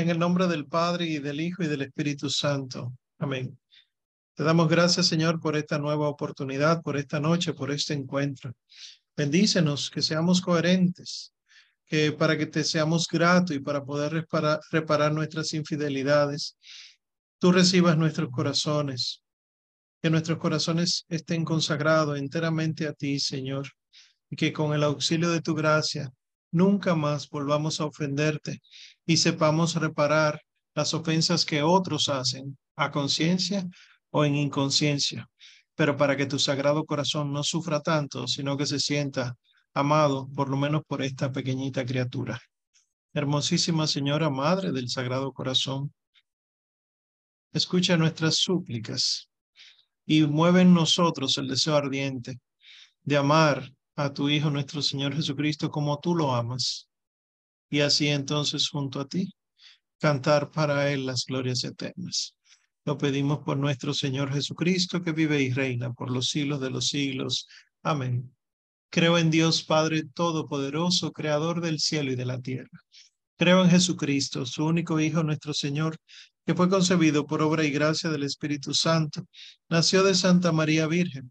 En el nombre del Padre y del Hijo y del Espíritu Santo. Amén. Te damos gracias, Señor, por esta nueva oportunidad, por esta noche, por este encuentro. Bendícenos, que seamos coherentes, que para que te seamos gratos y para poder reparar, reparar nuestras infidelidades, tú recibas nuestros corazones, que nuestros corazones estén consagrados enteramente a ti, Señor, y que con el auxilio de tu gracia nunca más volvamos a ofenderte y sepamos reparar las ofensas que otros hacen a conciencia o en inconsciencia, pero para que tu sagrado corazón no sufra tanto, sino que se sienta amado por lo menos por esta pequeñita criatura. Hermosísima Señora Madre del Sagrado Corazón, escucha nuestras súplicas y mueve en nosotros el deseo ardiente de amar a tu Hijo nuestro Señor Jesucristo como tú lo amas. Y así entonces junto a ti, cantar para Él las glorias eternas. Lo pedimos por nuestro Señor Jesucristo, que vive y reina por los siglos de los siglos. Amén. Creo en Dios Padre Todopoderoso, Creador del cielo y de la tierra. Creo en Jesucristo, su único Hijo, nuestro Señor, que fue concebido por obra y gracia del Espíritu Santo. Nació de Santa María Virgen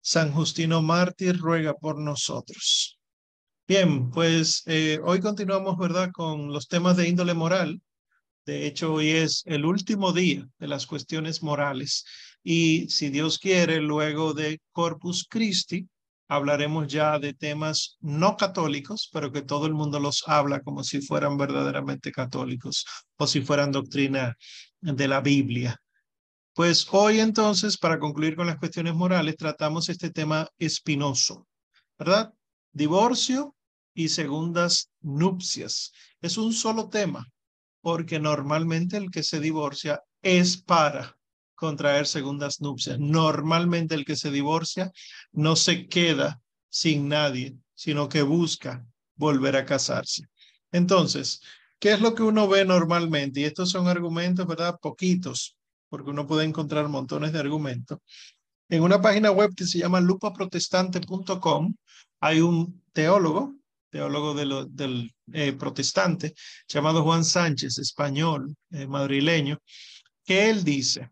San Justino Mártir ruega por nosotros. Bien, pues eh, hoy continuamos, ¿verdad?, con los temas de índole moral. De hecho, hoy es el último día de las cuestiones morales y si Dios quiere, luego de Corpus Christi, hablaremos ya de temas no católicos, pero que todo el mundo los habla como si fueran verdaderamente católicos o si fueran doctrina de la Biblia. Pues hoy entonces, para concluir con las cuestiones morales, tratamos este tema espinoso, ¿verdad? Divorcio y segundas nupcias. Es un solo tema, porque normalmente el que se divorcia es para contraer segundas nupcias. Normalmente el que se divorcia no se queda sin nadie, sino que busca volver a casarse. Entonces, ¿qué es lo que uno ve normalmente? Y estos son argumentos, ¿verdad? Poquitos, porque uno puede encontrar montones de argumentos. En una página web que se llama lupaprotestante.com hay un teólogo, teólogo del eh, protestante, llamado Juan Sánchez, español, eh, madrileño, que él dice,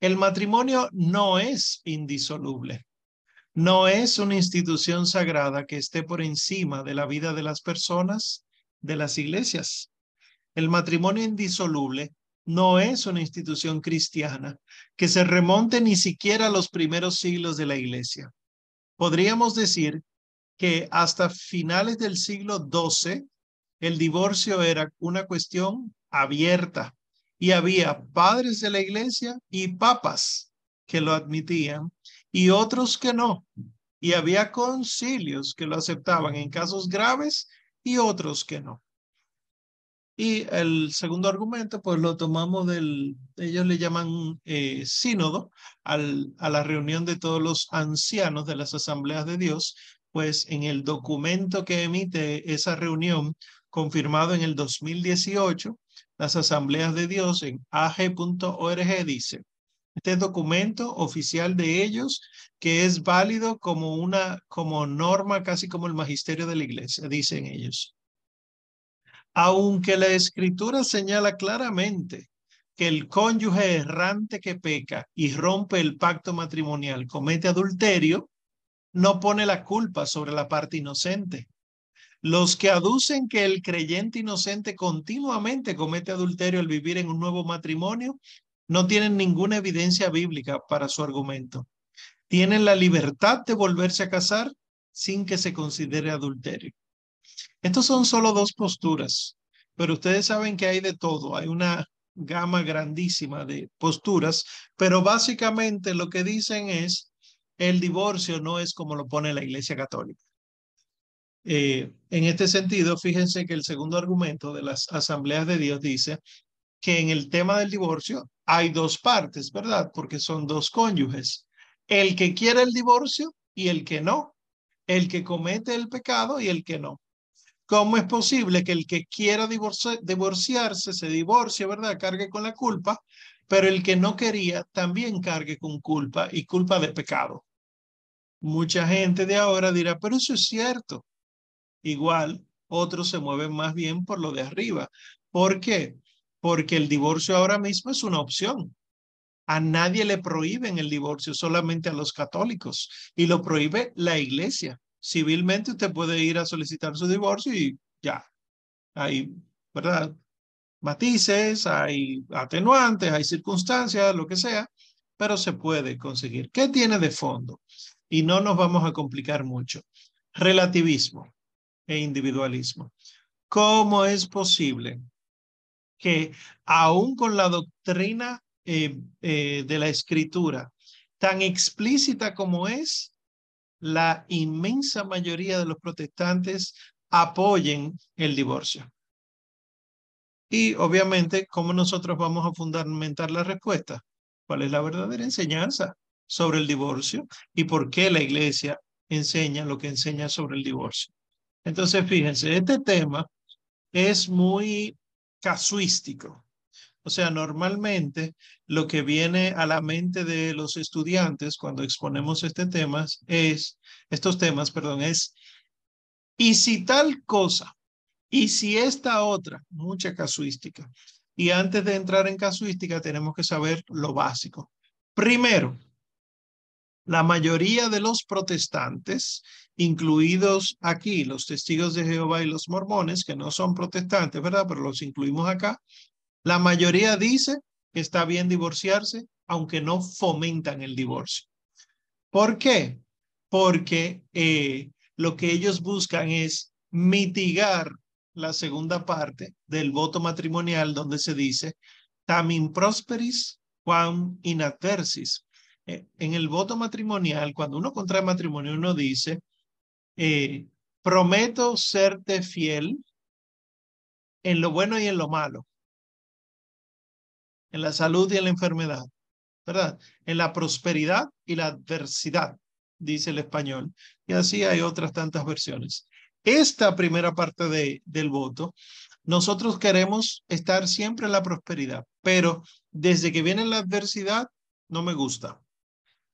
el matrimonio no es indisoluble, no es una institución sagrada que esté por encima de la vida de las personas, de las iglesias. El matrimonio indisoluble no es una institución cristiana que se remonte ni siquiera a los primeros siglos de la iglesia. Podríamos decir que hasta finales del siglo XII el divorcio era una cuestión abierta y había padres de la iglesia y papas que lo admitían y otros que no. Y había concilios que lo aceptaban en casos graves y otros que no. Y el segundo argumento, pues lo tomamos del, ellos le llaman eh, sínodo, a la reunión de todos los ancianos de las asambleas de Dios, pues en el documento que emite esa reunión, confirmado en el 2018, las asambleas de Dios en ag.org dice, este documento oficial de ellos que es válido como una como norma casi como el magisterio de la iglesia dicen ellos aunque la escritura señala claramente que el cónyuge errante que peca y rompe el pacto matrimonial comete adulterio, no pone la culpa sobre la parte inocente. Los que aducen que el creyente inocente continuamente comete adulterio al vivir en un nuevo matrimonio no tienen ninguna evidencia bíblica para su argumento. Tienen la libertad de volverse a casar sin que se considere adulterio. Estos son solo dos posturas, pero ustedes saben que hay de todo, hay una gama grandísima de posturas, pero básicamente lo que dicen es el divorcio no es como lo pone la Iglesia Católica. Eh, en este sentido, fíjense que el segundo argumento de las asambleas de Dios dice que en el tema del divorcio hay dos partes, ¿verdad? Porque son dos cónyuges. El que quiere el divorcio y el que no. El que comete el pecado y el que no. ¿Cómo es posible que el que quiera divorciarse se divorcie, ¿verdad? Cargue con la culpa, pero el que no quería también cargue con culpa y culpa de pecado. Mucha gente de ahora dirá, pero eso es cierto. Igual, otros se mueven más bien por lo de arriba. ¿Por qué? Porque el divorcio ahora mismo es una opción. A nadie le prohíben el divorcio, solamente a los católicos. Y lo prohíbe la iglesia civilmente usted puede ir a solicitar su divorcio y ya. Hay, ¿verdad? Matices, hay atenuantes, hay circunstancias, lo que sea, pero se puede conseguir. ¿Qué tiene de fondo? Y no nos vamos a complicar mucho. Relativismo e individualismo. ¿Cómo es posible que aún con la doctrina eh, eh, de la escritura tan explícita como es, la inmensa mayoría de los protestantes apoyen el divorcio. Y obviamente, ¿cómo nosotros vamos a fundamentar la respuesta? ¿Cuál es la verdadera enseñanza sobre el divorcio y por qué la iglesia enseña lo que enseña sobre el divorcio? Entonces, fíjense, este tema es muy casuístico. O sea, normalmente lo que viene a la mente de los estudiantes cuando exponemos este tema es, estos temas, perdón, es, ¿y si tal cosa? ¿Y si esta otra? Mucha casuística. Y antes de entrar en casuística tenemos que saber lo básico. Primero, la mayoría de los protestantes, incluidos aquí los testigos de Jehová y los mormones, que no son protestantes, ¿verdad? Pero los incluimos acá, la mayoría dice que está bien divorciarse, aunque no fomentan el divorcio. ¿Por qué? Porque eh, lo que ellos buscan es mitigar la segunda parte del voto matrimonial donde se dice tam in prosperis quam in adversis. Eh, en el voto matrimonial, cuando uno contrae matrimonio, uno dice, eh, prometo serte fiel en lo bueno y en lo malo en la salud y en la enfermedad, ¿verdad? En la prosperidad y la adversidad, dice el español. Y así hay otras tantas versiones. Esta primera parte de, del voto, nosotros queremos estar siempre en la prosperidad, pero desde que viene la adversidad, no me gusta.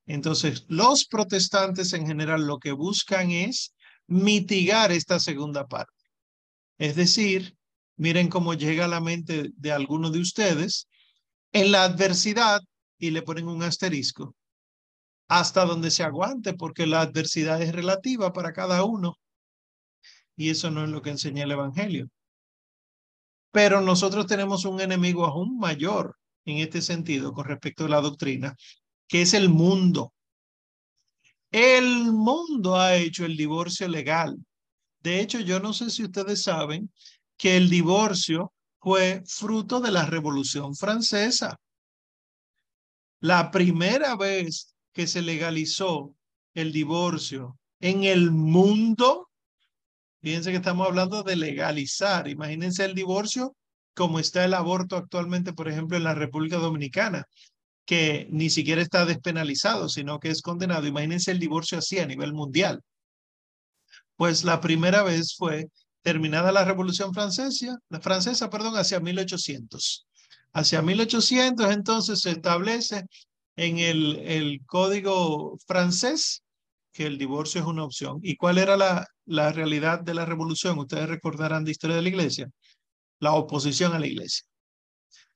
Entonces, los protestantes en general lo que buscan es mitigar esta segunda parte. Es decir, miren cómo llega a la mente de algunos de ustedes en la adversidad y le ponen un asterisco hasta donde se aguante, porque la adversidad es relativa para cada uno. Y eso no es lo que enseña el Evangelio. Pero nosotros tenemos un enemigo aún mayor en este sentido con respecto a la doctrina, que es el mundo. El mundo ha hecho el divorcio legal. De hecho, yo no sé si ustedes saben que el divorcio fue fruto de la Revolución Francesa. La primera vez que se legalizó el divorcio en el mundo, fíjense que estamos hablando de legalizar, imagínense el divorcio como está el aborto actualmente, por ejemplo, en la República Dominicana, que ni siquiera está despenalizado, sino que es condenado. Imagínense el divorcio así a nivel mundial. Pues la primera vez fue terminada la Revolución Francesa, la francesa, perdón, hacia 1800. Hacia 1800 entonces se establece en el, el código francés que el divorcio es una opción. ¿Y cuál era la, la realidad de la revolución? Ustedes recordarán de historia de la iglesia. La oposición a la iglesia.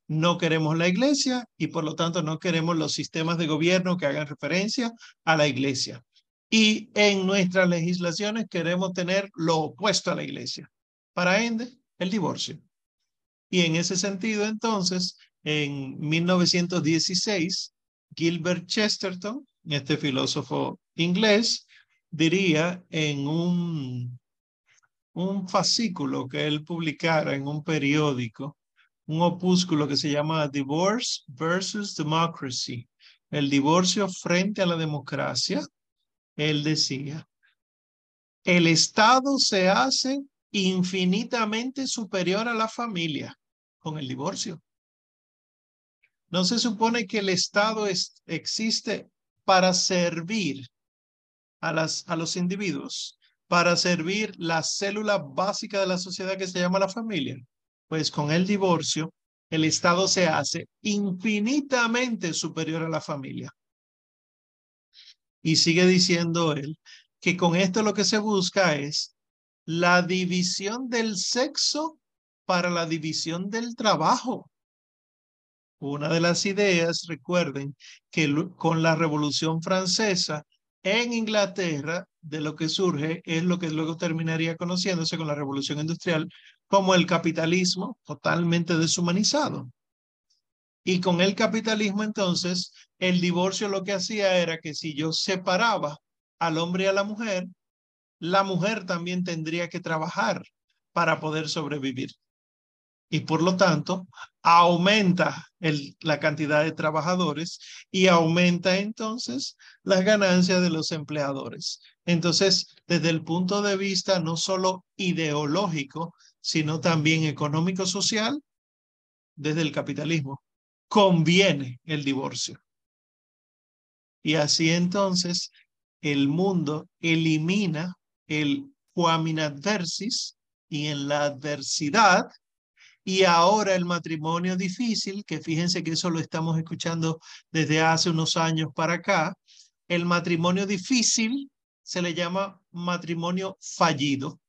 No queremos la iglesia y por lo tanto no queremos los sistemas de gobierno que hagan referencia a la iglesia y en nuestras legislaciones queremos tener lo opuesto a la iglesia. Para ende, el divorcio. Y en ese sentido, entonces, en 1916, Gilbert Chesterton, este filósofo inglés, diría en un, un fascículo que él publicara en un periódico, un opúsculo que se llama Divorce versus Democracy, el divorcio frente a la democracia, él decía, el Estado se hace infinitamente superior a la familia con el divorcio. No se supone que el Estado existe para servir a, las, a los individuos, para servir la célula básica de la sociedad que se llama la familia. Pues con el divorcio, el Estado se hace infinitamente superior a la familia. Y sigue diciendo él que con esto lo que se busca es la división del sexo para la división del trabajo. Una de las ideas, recuerden, que con la Revolución Francesa en Inglaterra, de lo que surge es lo que luego terminaría conociéndose con la Revolución Industrial como el capitalismo totalmente deshumanizado. Y con el capitalismo entonces, el divorcio lo que hacía era que si yo separaba al hombre y a la mujer, la mujer también tendría que trabajar para poder sobrevivir y por lo tanto aumenta la cantidad de trabajadores y aumenta entonces las ganancias de los empleadores. Entonces, desde el punto de vista no solo ideológico, sino también económico-social, desde el capitalismo, conviene el divorcio. Y así entonces el mundo elimina el quam adversis y en la adversidad y ahora el matrimonio difícil, que fíjense que eso lo estamos escuchando desde hace unos años para acá, el matrimonio difícil se le llama matrimonio fallido.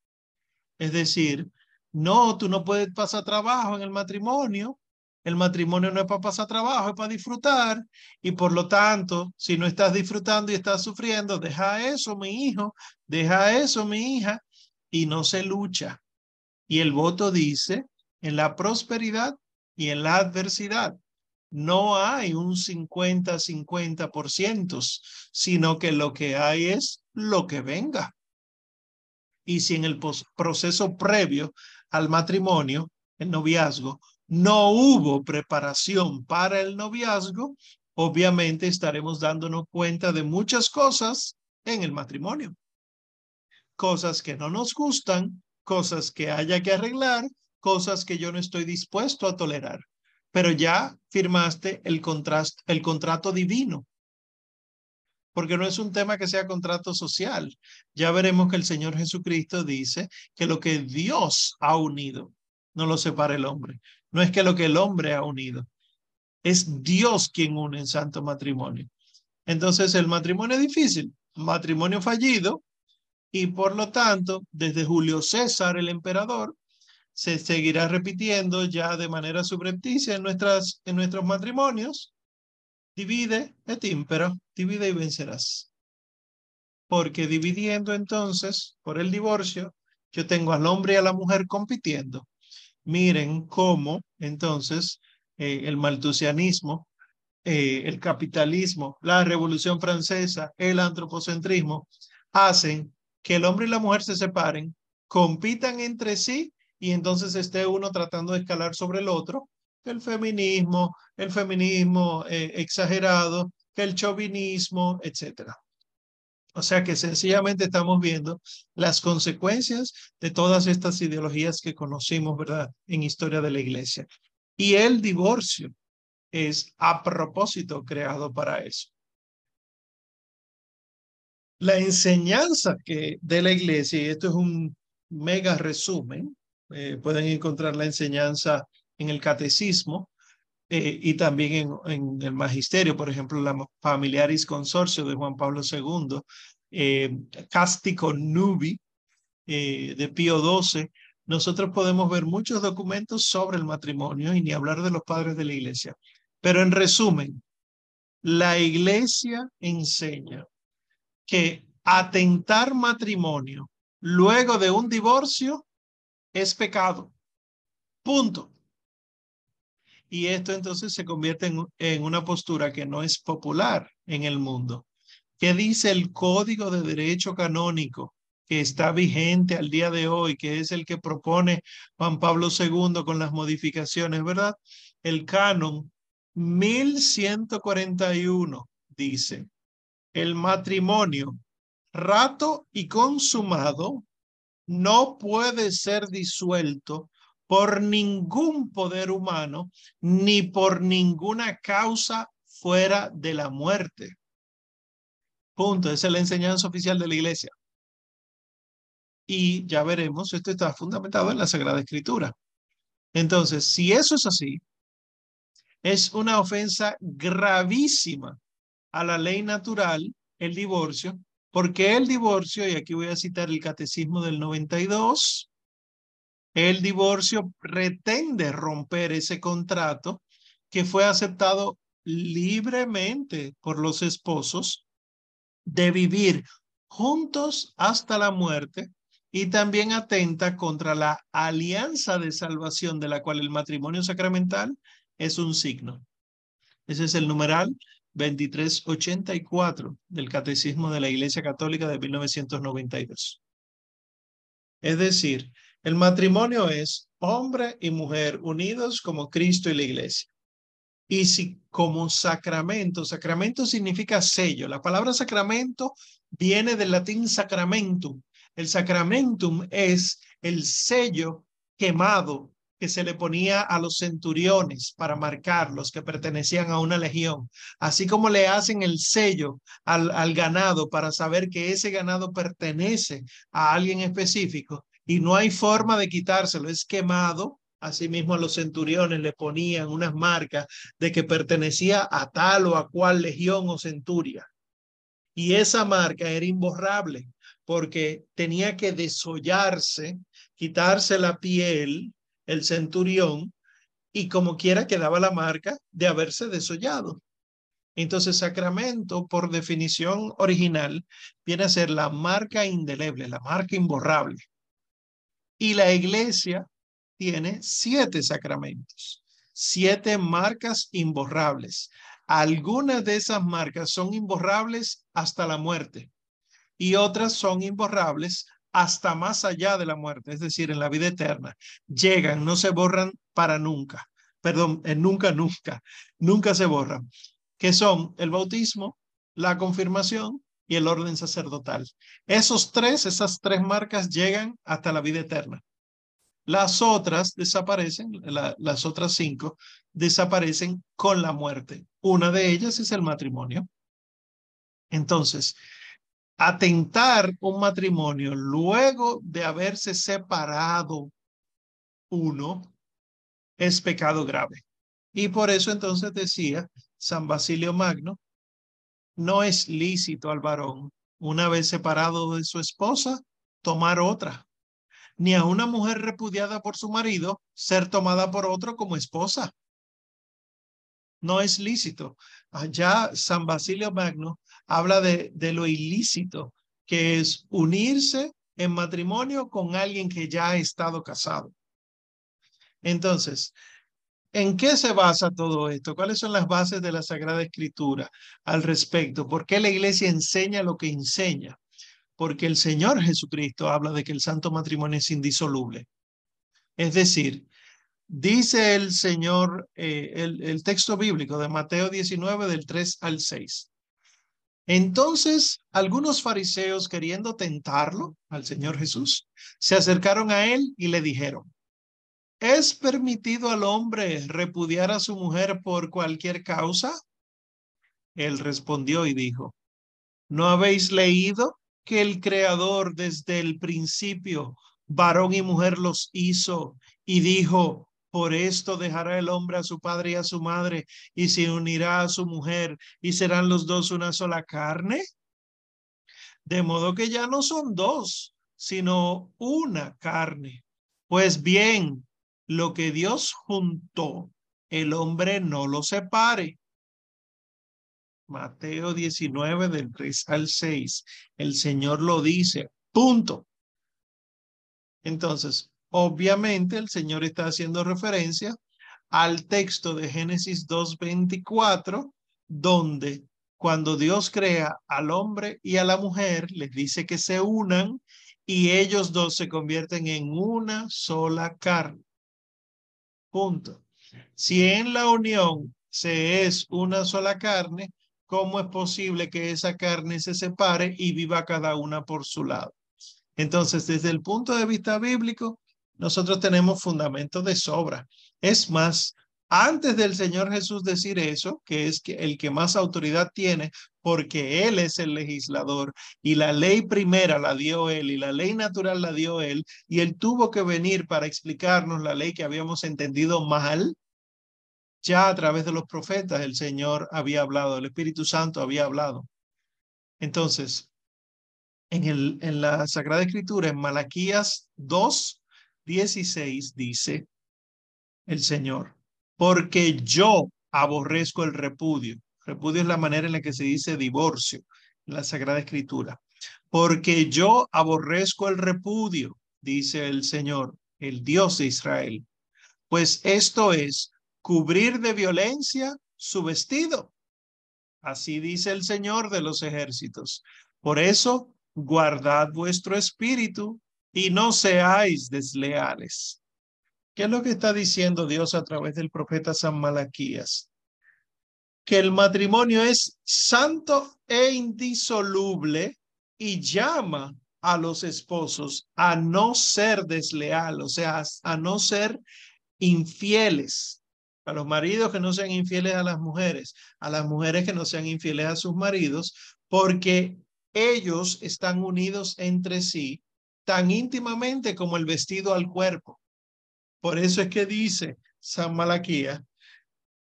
Es decir, no, tú no puedes pasar trabajo en el matrimonio, el matrimonio no es para pasar trabajo, es para disfrutar. Y por lo tanto, si no estás disfrutando y estás sufriendo, deja eso, mi hijo, deja eso, mi hija, y no se lucha. Y el voto dice en la prosperidad y en la adversidad. No hay un 50-50%, sino que lo que hay es lo que venga. Y si en el proceso previo al matrimonio, el noviazgo, no hubo preparación para el noviazgo, obviamente estaremos dándonos cuenta de muchas cosas en el matrimonio. Cosas que no nos gustan, cosas que haya que arreglar, cosas que yo no estoy dispuesto a tolerar, pero ya firmaste el, el contrato divino. Porque no es un tema que sea contrato social. Ya veremos que el Señor Jesucristo dice que lo que Dios ha unido no lo separa el hombre. No es que lo que el hombre ha unido. Es Dios quien une en santo matrimonio. Entonces el matrimonio es difícil, matrimonio fallido, y por lo tanto, desde Julio César, el emperador, se seguirá repitiendo ya de manera subrepticia en, nuestras, en nuestros matrimonios. Divide et impera, divide y vencerás. Porque dividiendo entonces por el divorcio, yo tengo al hombre y a la mujer compitiendo. Miren cómo entonces eh, el maltusianismo, eh, el capitalismo, la revolución francesa, el antropocentrismo, hacen que el hombre y la mujer se separen, compitan entre sí y entonces esté uno tratando de escalar sobre el otro, el feminismo, el feminismo eh, exagerado, el chauvinismo, etcétera. O sea que sencillamente estamos viendo las consecuencias de todas estas ideologías que conocimos, ¿verdad?, en historia de la iglesia. Y el divorcio es a propósito creado para eso. La enseñanza que de la iglesia, y esto es un mega resumen, eh, pueden encontrar la enseñanza en el catecismo eh, y también en, el magisterio, por ejemplo, la Familiaris Consorcio de Juan Pablo II, eh, Castico Nubi de Pío XII. Nosotros podemos ver muchos documentos sobre el matrimonio y ni hablar de los padres de la iglesia. Pero en resumen, la iglesia enseña que atentar matrimonio luego de un divorcio es pecado. Punto. Y esto entonces se convierte en, en, una postura que no es popular en el mundo. ¿Qué dice el Código de Derecho Canónico que está vigente al día de hoy, que es el que propone Juan Pablo II con las modificaciones, verdad? El canon 1141 dice, el matrimonio rato y consumado no puede ser disuelto por ningún poder humano, ni por ninguna causa fuera de la muerte. Punto. Esa es la enseñanza oficial de la iglesia. Y ya veremos, esto está fundamentado en la Sagrada Escritura. Entonces, si eso es así, es una ofensa gravísima a la ley natural, el divorcio, porque el divorcio, y aquí voy a citar el Catecismo del 92, el divorcio pretende romper ese contrato que fue aceptado libremente por los esposos de vivir juntos hasta la muerte y también atenta contra la alianza de salvación de la cual el matrimonio sacramental es un signo. Ese es el numeral 2384 del Catecismo de la Iglesia Católica de 1992. Es decir, el matrimonio es hombre y mujer unidos como Cristo y la Iglesia. Y si como sacramento, sacramento significa sello. La palabra sacramento viene del latín sacramentum. El sacramentum es el sello quemado que se le ponía a los centuriones para marcarlos que pertenecían a una legión, así como le hacen el sello al, al ganado para saber que ese ganado pertenece a alguien específico y no hay forma de quitárselo, es quemado. Asimismo a los centuriones le ponían unas marcas de que pertenecía a tal o a cual legión o centuria. Y esa marca era imborrable porque tenía que desollarse, quitarse la piel el centurión y como quiera quedaba la marca de haberse desollado. Entonces, sacramento, por definición original, viene a ser la marca indeleble, la marca imborrable. Y la iglesia tiene siete sacramentos, siete marcas imborrables. Algunas de esas marcas son imborrables hasta la muerte y otras son imborrables hasta más allá de la muerte, es decir, en la vida eterna. Llegan, no se borran para nunca. Perdón, en nunca, nunca, nunca se borran. Que son el bautismo, la confirmación y el orden sacerdotal. Esos tres, esas tres marcas llegan hasta la vida eterna. Las otras desaparecen, las otras cinco desaparecen con la muerte. Una de ellas es el matrimonio. Entonces, atentar un matrimonio luego de haberse separado uno es pecado grave. Y por eso entonces decía San Basilio Magno, no es lícito al varón, una vez separado de su esposa, tomar otra, ni a una mujer repudiada por su marido ser tomada por otro como esposa. No es lícito. Allá San Basilio Magno habla de, de lo ilícito, que es unirse en matrimonio con alguien que ya ha estado casado. Entonces, ¿en qué se basa todo esto? ¿Cuáles son las bases de la Sagrada Escritura al respecto? ¿Por qué la iglesia enseña lo que enseña? Porque el Señor Jesucristo habla de que el santo matrimonio es indisoluble. Es decir, dice el Señor, eh, el, el texto bíblico de Mateo 19 del 3 al 6. Entonces, algunos fariseos, queriendo tentarlo al Señor Jesús, se acercaron a él y le dijeron, ¿es permitido al hombre repudiar a su mujer por cualquier causa? Él respondió y dijo, ¿no habéis leído que el Creador desde el principio, varón y mujer los hizo y dijo, por esto dejará el hombre a su padre y a su madre y se unirá a su mujer y serán los dos una sola carne. De modo que ya no son dos, sino una carne. Pues bien, lo que Dios juntó, el hombre no lo separe. Mateo 19 del 3 al 6. El Señor lo dice. Punto. Entonces, Obviamente el Señor está haciendo referencia al texto de Génesis 2.24, donde cuando Dios crea al hombre y a la mujer, les dice que se unan y ellos dos se convierten en una sola carne. Punto. Si en la unión se es una sola carne, ¿cómo es posible que esa carne se separe y viva cada una por su lado? Entonces, desde el punto de vista bíblico, nosotros tenemos fundamentos de sobra. Es más, antes del Señor Jesús decir eso, que es que el que más autoridad tiene, porque Él es el legislador y la ley primera la dio Él y la ley natural la dio Él, y Él tuvo que venir para explicarnos la ley que habíamos entendido mal. Ya a través de los profetas el Señor había hablado, el Espíritu Santo había hablado. Entonces, en, el, en la Sagrada Escritura, en Malaquías 2, 16, dice el Señor, porque yo aborrezco el repudio. Repudio es la manera en la que se dice divorcio en la Sagrada Escritura. Porque yo aborrezco el repudio, dice el Señor, el Dios de Israel. Pues esto es cubrir de violencia su vestido. Así dice el Señor de los ejércitos. Por eso, guardad vuestro espíritu y no seáis desleales. ¿Qué es lo que está diciendo Dios a través del profeta San Malaquías? Que el matrimonio es santo e indisoluble y llama a los esposos a no ser desleal, o sea, a no ser infieles, a los maridos que no sean infieles a las mujeres, a las mujeres que no sean infieles a sus maridos, porque ellos están unidos entre sí tan íntimamente como el vestido al cuerpo. Por eso es que dice San Malaquía,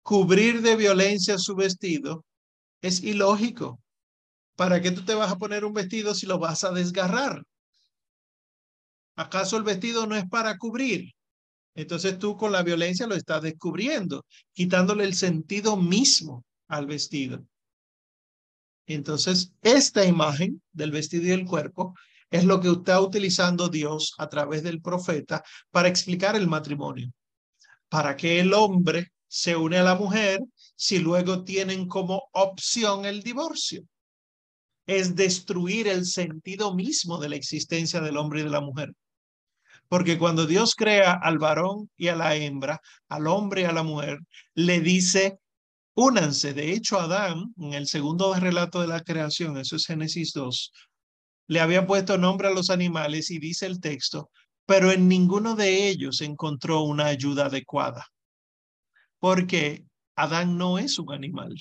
cubrir de violencia su vestido es ilógico. ¿Para qué tú te vas a poner un vestido si lo vas a desgarrar? ¿Acaso el vestido no es para cubrir? Entonces tú con la violencia lo estás descubriendo, quitándole el sentido mismo al vestido. Entonces, esta imagen del vestido y el cuerpo es lo que está utilizando Dios a través del profeta para explicar el matrimonio. Para que el hombre se une a la mujer si luego tienen como opción el divorcio. Es destruir el sentido mismo de la existencia del hombre y de la mujer. Porque cuando Dios crea al varón y a la hembra, al hombre y a la mujer, le dice, únanse. De hecho, Adán, en el segundo relato de la creación, eso es Génesis 2, le había puesto nombre a los animales y dice el texto, pero en ninguno de ellos encontró una ayuda adecuada. Porque Adán no es un animal.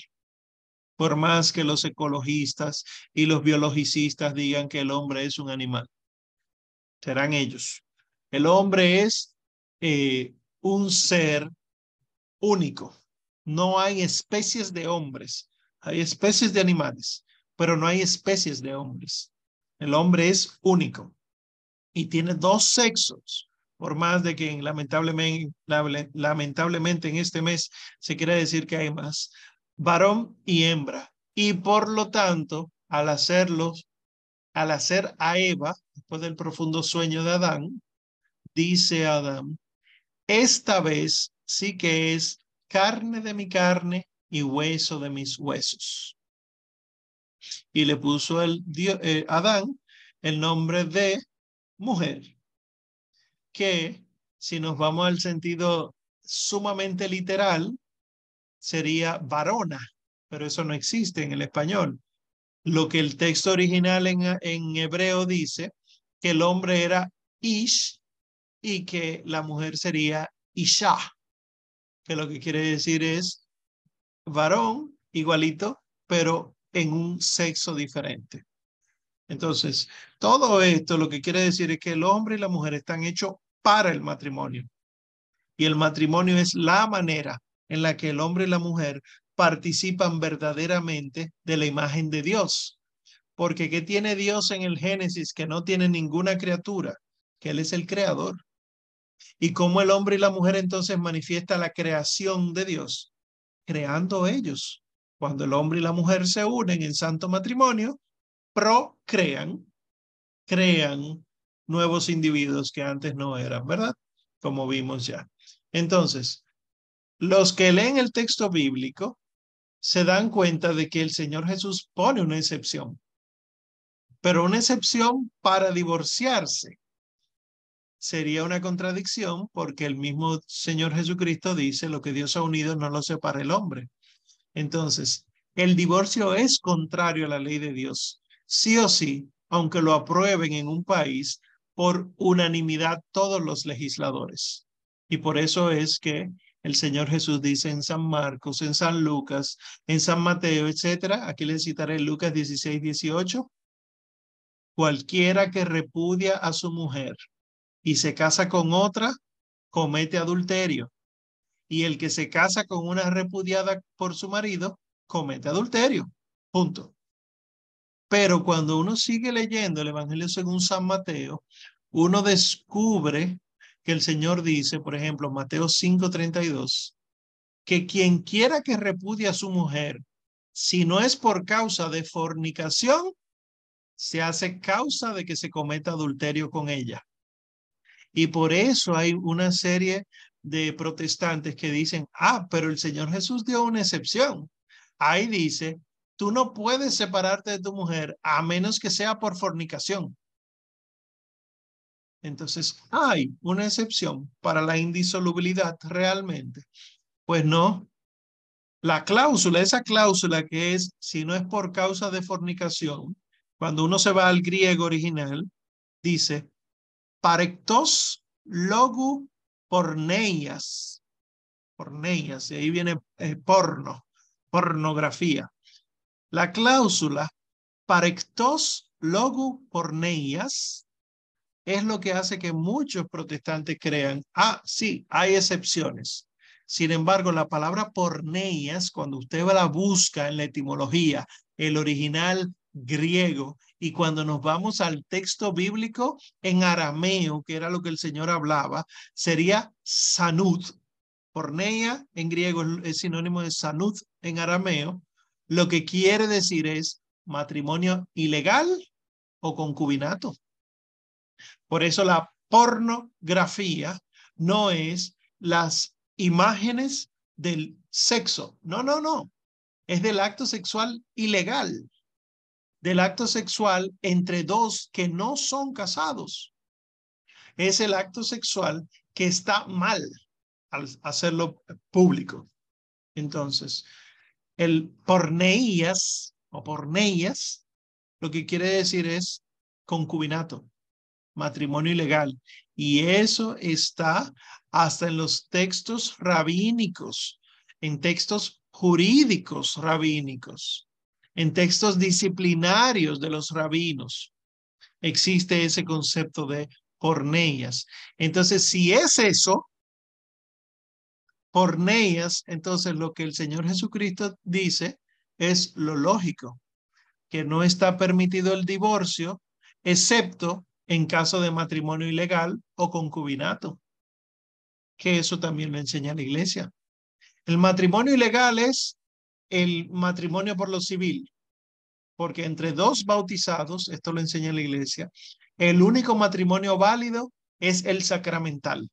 Por más que los ecologistas y los biologicistas digan que el hombre es un animal, serán ellos. El hombre es eh, un ser único. No hay especies de hombres. Hay especies de animales, pero no hay especies de hombres. El hombre es único y tiene dos sexos, por más de que lamentablemente, lamentablemente en este mes se quiere decir que hay más, varón y hembra. Y por lo tanto, al hacerlos, al hacer a Eva, después del profundo sueño de Adán, dice Adán, esta vez sí que es carne de mi carne y hueso de mis huesos. Y le puso el eh, Adán el nombre de mujer, que si nos vamos al sentido sumamente literal, sería varona, pero eso no existe en el español. Lo que el texto original en, en hebreo dice, que el hombre era ish y que la mujer sería Isha, que lo que quiere decir es varón igualito, pero en un sexo diferente. Entonces, todo esto lo que quiere decir es que el hombre y la mujer están hechos para el matrimonio. Y el matrimonio es la manera en la que el hombre y la mujer participan verdaderamente de la imagen de Dios. Porque ¿qué tiene Dios en el Génesis que no tiene ninguna criatura? Que Él es el creador. Y cómo el hombre y la mujer entonces manifiesta la creación de Dios, creando ellos. Cuando el hombre y la mujer se unen en santo matrimonio, procrean, crean nuevos individuos que antes no eran, ¿verdad? Como vimos ya. Entonces, los que leen el texto bíblico se dan cuenta de que el Señor Jesús pone una excepción, pero una excepción para divorciarse sería una contradicción porque el mismo Señor Jesucristo dice lo que Dios ha unido no lo separa el hombre. Entonces, el divorcio es contrario a la ley de Dios. Sí o sí, aunque lo aprueben en un país, por unanimidad todos los legisladores. Y por eso es que el Señor Jesús dice en San Marcos, en San Lucas, en San Mateo, etcétera. Aquí les citaré Lucas 16, 18. Cualquiera que repudia a su mujer y se casa con otra, comete adulterio. Y el que se casa con una repudiada por su marido, comete adulterio. Punto. Pero cuando uno sigue leyendo el Evangelio según San Mateo, uno descubre que el Señor dice, por ejemplo, Mateo 5:32, que quien quiera que repudie a su mujer, si no es por causa de fornicación, se hace causa de que se cometa adulterio con ella. Y por eso hay una serie de protestantes que dicen, ah, pero el Señor Jesús dio una excepción. Ahí dice, tú no puedes separarte de tu mujer a menos que sea por fornicación. Entonces, hay una excepción para la indisolubilidad realmente. Pues no. La cláusula, esa cláusula que es, si no es por causa de fornicación, cuando uno se va al griego original, dice, parectos logu porneias. Porneias, y ahí viene eh, porno, pornografía. La cláusula parectos logu porneias es lo que hace que muchos protestantes crean, ah, sí, hay excepciones. Sin embargo, la palabra porneias, cuando usted la busca en la etimología, el original griego, y cuando nos vamos al texto bíblico en arameo, que era lo que el Señor hablaba, sería sanud. Porneia en griego es sinónimo de sanud en arameo, lo que quiere decir es matrimonio ilegal o concubinato. Por eso la pornografía no es las imágenes del sexo. No, no, no. Es del acto sexual ilegal, del acto sexual entre dos que no son casados. Es el acto sexual que está mal al hacerlo público. Entonces, el porneías o porneías, lo que quiere decir es concubinato, matrimonio ilegal. Y eso está hasta en los textos rabínicos, en textos jurídicos rabínicos, en textos disciplinarios de los rabinos. Existe ese concepto de porneías. Entonces, si es eso, porneas, entonces lo que el Señor Jesucristo dice es lo lógico, que no está permitido el divorcio, excepto en caso de matrimonio ilegal o concubinato, que eso también lo enseña la iglesia. El matrimonio ilegal es el matrimonio por lo civil, porque entre dos bautizados, esto lo enseña la iglesia, el único matrimonio válido es el sacramental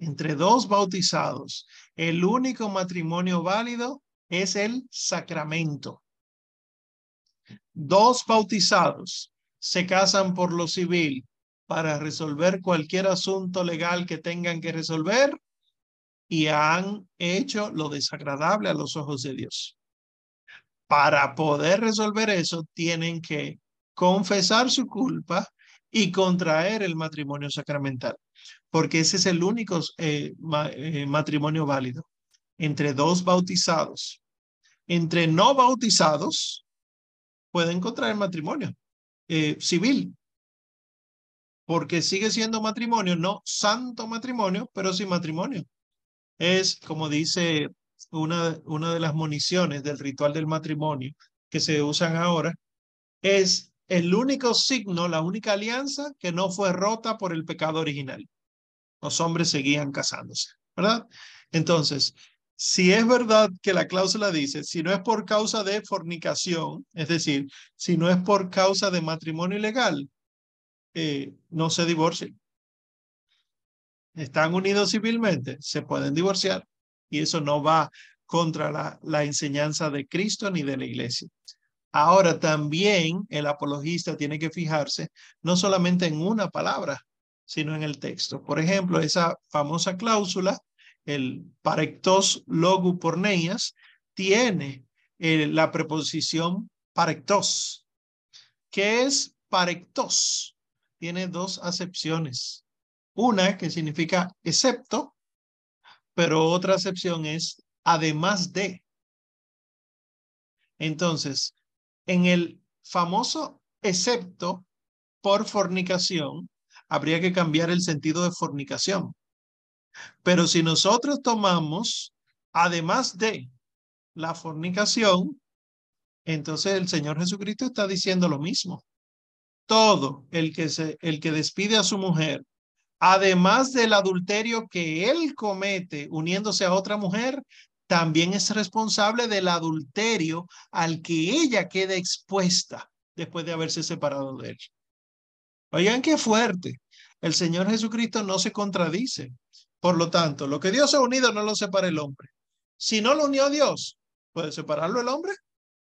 entre dos bautizados, el único matrimonio válido es el sacramento. Dos bautizados se casan por lo civil para resolver cualquier asunto legal que tengan que resolver y han hecho lo desagradable a los ojos de Dios. Para poder resolver eso, tienen que confesar su culpa y contraer el matrimonio sacramental porque ese es el único eh, eh, matrimonio válido entre dos bautizados. Entre no bautizados pueden contraer matrimonio eh, civil, porque sigue siendo matrimonio, no santo matrimonio, pero sí matrimonio. Es, como dice una, una de las municiones del ritual del matrimonio que se usan ahora, es el único signo, la única alianza que no fue rota por el pecado original los hombres seguían casándose, ¿verdad? Entonces, si es verdad que la cláusula dice, si no es por causa de fornicación, es decir, si no es por causa de matrimonio ilegal, eh, no se divorcien. Están unidos civilmente, se pueden divorciar y eso no va contra la, enseñanza de Cristo ni de la iglesia. Ahora también el apologista tiene que fijarse no solamente en una palabra, sino en el texto. Por ejemplo, esa famosa cláusula, el parectos logu porneias, tiene eh, la preposición parectos. ¿Qué es parectos? tiene dos acepciones. Una que significa excepto, pero otra acepción es además de. Entonces, en el famoso excepto por fornicación, habría que cambiar el sentido de fornicación. Pero si nosotros tomamos, además de la fornicación, entonces el Señor Jesucristo está diciendo lo mismo. Todo el que, se, el que despide a su mujer, además del adulterio que él comete uniéndose a otra mujer, también es responsable del adulterio al que ella queda expuesta después de haberse separado de él. Oigan qué fuerte. El Señor Jesucristo no se contradice. Por lo tanto, lo que Dios ha unido no lo separa el hombre. Si no lo unió Dios, ¿puede separarlo el hombre?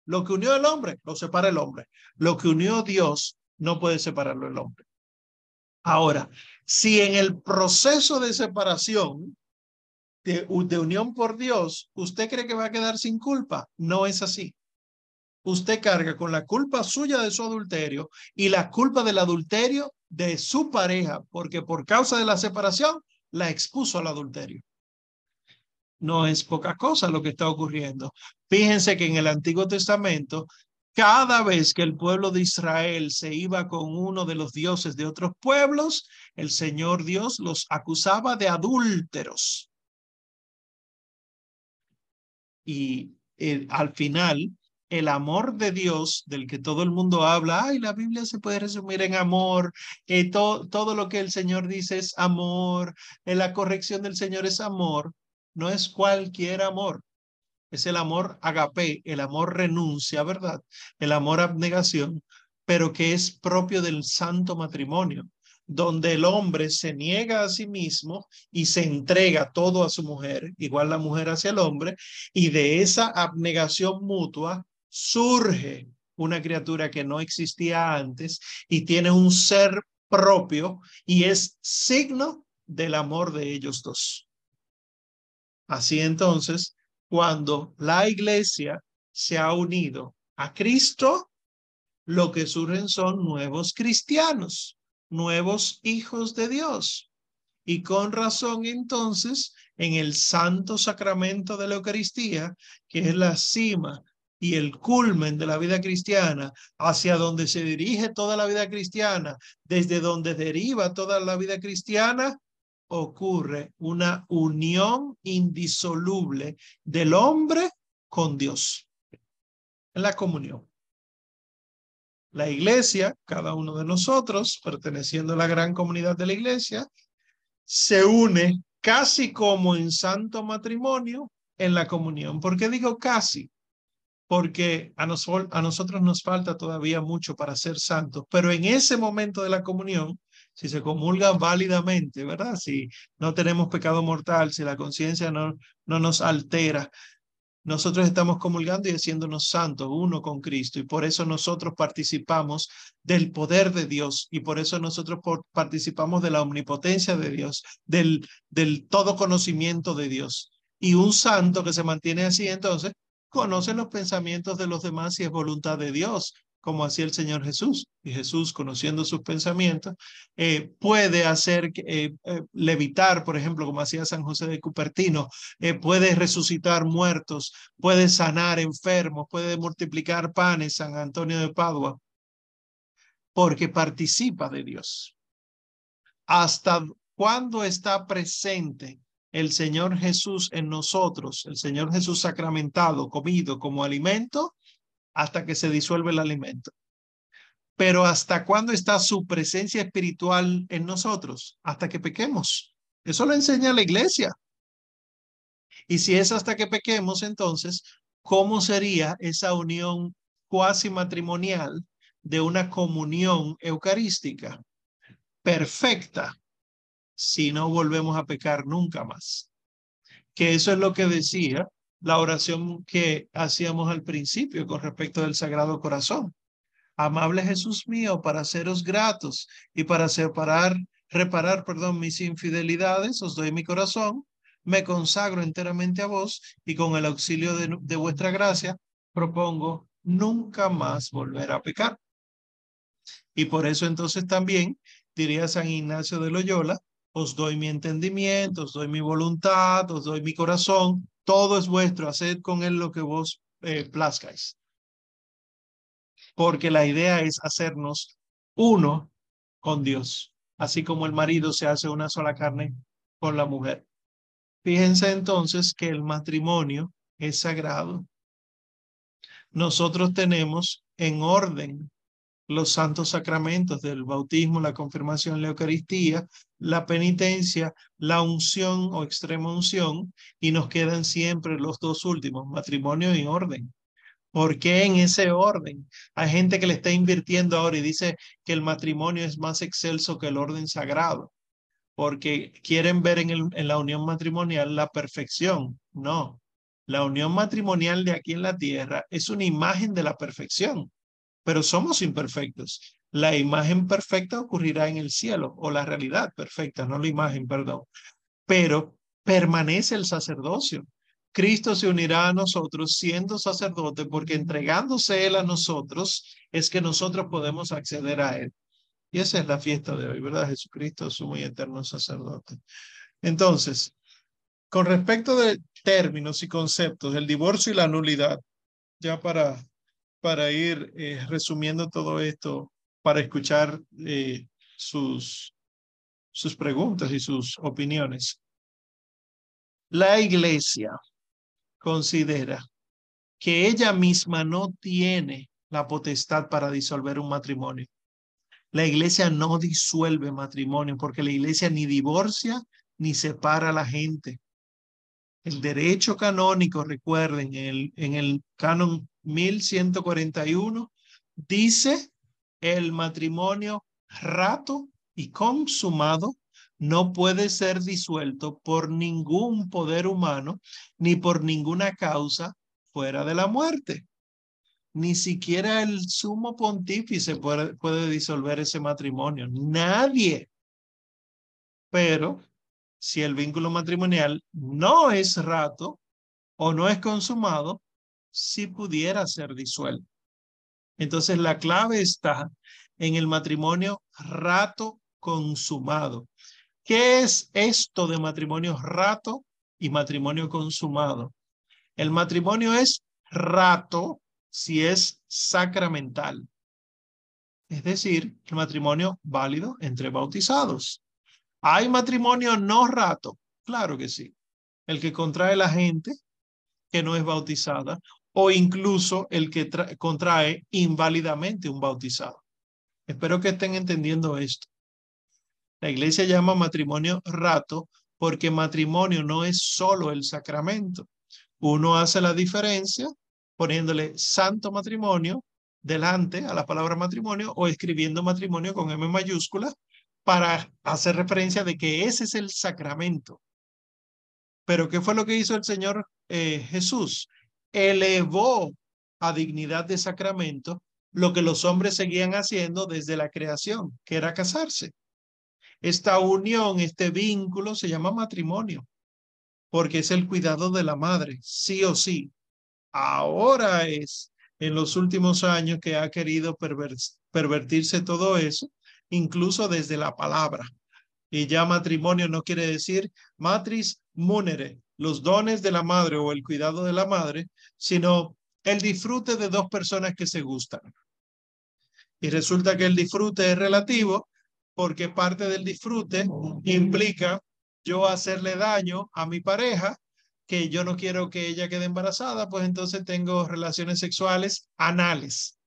Lo que unió el hombre, lo separa el hombre. Lo que unió Dios, no puede separarlo el hombre. Ahora, si en el proceso de separación, de, unión por Dios, usted cree que va a quedar sin culpa, no es así. Usted carga con la culpa suya de su adulterio y la culpa del adulterio de su pareja, porque por causa de la separación la expuso al adulterio. No es poca cosa lo que está ocurriendo. Fíjense que en el Antiguo Testamento, cada vez que el pueblo de Israel se iba con uno de los dioses de otros pueblos, el Señor Dios los acusaba de adúlteros. Y eh, al final, el amor de Dios del que todo el mundo habla, ay, la Biblia se puede resumir en amor, eh, todo lo que el Señor dice es amor, eh, la corrección del Señor es amor, no es cualquier amor, es el amor agape, el amor renuncia, ¿verdad? El amor abnegación, pero que es propio del santo matrimonio, donde el hombre se niega a sí mismo y se entrega todo a su mujer, igual la mujer hacia el hombre, y de esa abnegación mutua surge una criatura que no existía antes y tiene un ser propio y es signo del amor de ellos dos. Así entonces, cuando la iglesia se ha unido a Cristo, lo que surgen son nuevos cristianos, nuevos hijos de Dios. Y con razón entonces, en el santo sacramento de la Eucaristía, que es la cima y el culmen de la vida cristiana, hacia donde se dirige toda la vida cristiana, desde donde deriva toda la vida cristiana, ocurre una unión indisoluble del hombre con Dios. En la comunión. La iglesia, cada uno de nosotros, perteneciendo a la gran comunidad de la iglesia, se une casi como en santo matrimonio en la comunión. ¿Por qué digo casi? porque a, a nosotros nos falta todavía mucho para ser santos, pero en ese momento de la comunión, si se comulga válidamente, ¿verdad? Si no tenemos pecado mortal, si la conciencia no, no nos altera, nosotros estamos comulgando y haciéndonos santos, uno con Cristo, y por eso nosotros participamos del poder de Dios, y por eso nosotros participamos de la omnipotencia de Dios, del, del todo conocimiento de Dios. Y un santo que se mantiene así, entonces, conoce los pensamientos de los demás y es voluntad de Dios, como hacía el Señor Jesús. Y Jesús, conociendo sus pensamientos, eh, puede hacer eh, eh, levitar, por ejemplo, como hacía San José de Cupertino, puede resucitar muertos, puede sanar enfermos, puede multiplicar panes, San Antonio de Padua, porque participa de Dios. Hasta cuando está presente el Señor Jesús en nosotros, el Señor Jesús sacramentado, comido como alimento, hasta que se disuelve el alimento. Pero ¿hasta cuándo está su presencia espiritual en nosotros? Hasta que pequemos. Eso lo enseña la iglesia. Y si es hasta que pequemos, entonces, ¿cómo sería esa unión cuasi matrimonial de una comunión eucarística? Perfecta, si no volvemos a pecar nunca más. Que eso es lo que decía la oración que hacíamos al principio con respecto del Sagrado Corazón. Amable Jesús mío, para seros gratos y para separar, reparar, perdón, mis infidelidades, os doy mi corazón, me consagro enteramente a vos y con el auxilio de, de vuestra gracia propongo nunca más volver a pecar. Y por eso entonces también diría San Ignacio de Loyola, os doy mi entendimiento, os doy mi voluntad, os doy mi corazón, todo es vuestro, haced con él lo que vos eh, plazcáis. Porque la idea es hacernos uno con Dios, así como el marido se hace una sola carne con la mujer. Fíjense entonces que el matrimonio es sagrado. Nosotros tenemos en orden los santos sacramentos del bautismo, la confirmación, la Eucaristía, la penitencia, la unción o extrema unción, y nos quedan siempre los dos últimos, matrimonio y orden. ¿Por qué en ese orden? Hay gente que le está invirtiendo ahora y dice que el matrimonio es más excelso que el orden sagrado, porque quieren ver en, el, en la unión matrimonial la perfección. No, la unión matrimonial de aquí en la tierra es una imagen de la perfección pero somos imperfectos. La imagen perfecta ocurrirá en el cielo o la realidad perfecta, no la imagen, perdón. Pero permanece el sacerdocio. Cristo se unirá a nosotros siendo sacerdote porque entregándose Él a nosotros es que nosotros podemos acceder a Él. Y esa es la fiesta de hoy, ¿verdad? Jesucristo, su muy eterno sacerdote. Entonces, con respecto de términos y conceptos, el divorcio y la nulidad, ya para para ir eh, resumiendo todo esto, para escuchar eh, sus, sus preguntas y sus opiniones. La iglesia considera que ella misma no tiene la potestad para disolver un matrimonio. La iglesia no disuelve matrimonio porque la iglesia ni divorcia ni separa a la gente. El derecho canónico, recuerden, en el, en el canon 1141 dice el matrimonio rato y consumado no puede ser disuelto por ningún poder humano ni por ninguna causa fuera de la muerte. Ni siquiera el sumo pontífice puede, puede disolver ese matrimonio. Nadie. Pero si el vínculo matrimonial no es rato o no es consumado, si pudiera ser disuelto. Entonces la clave está en el matrimonio rato consumado. ¿Qué es esto de matrimonio rato y matrimonio consumado? El matrimonio es rato si es sacramental. Es decir, el matrimonio válido entre bautizados. ¿Hay matrimonio no rato? Claro que sí. El que contrae la gente que no es bautizada o incluso el que contrae inválidamente un bautizado. Espero que estén entendiendo esto. La iglesia llama matrimonio rato porque matrimonio no es solo el sacramento. Uno hace la diferencia poniéndole santo matrimonio delante a la palabra matrimonio o escribiendo matrimonio con M mayúscula para hacer referencia de que ese es el sacramento. Pero ¿qué fue lo que hizo el Señor eh, Jesús? Elevó a dignidad de sacramento lo que los hombres seguían haciendo desde la creación, que era casarse. Esta unión, este vínculo se llama matrimonio, porque es el cuidado de la madre, sí o sí. Ahora es en los últimos años que ha querido pervertirse todo eso, incluso desde la palabra. Y ya matrimonio no quiere decir matris munere, los dones de la madre o el cuidado de la madre, sino el disfrute de dos personas que se gustan. Y resulta que el disfrute es relativo porque parte del disfrute implica yo hacerle daño a mi pareja, que yo no quiero que ella quede embarazada, pues entonces tengo relaciones sexuales anales.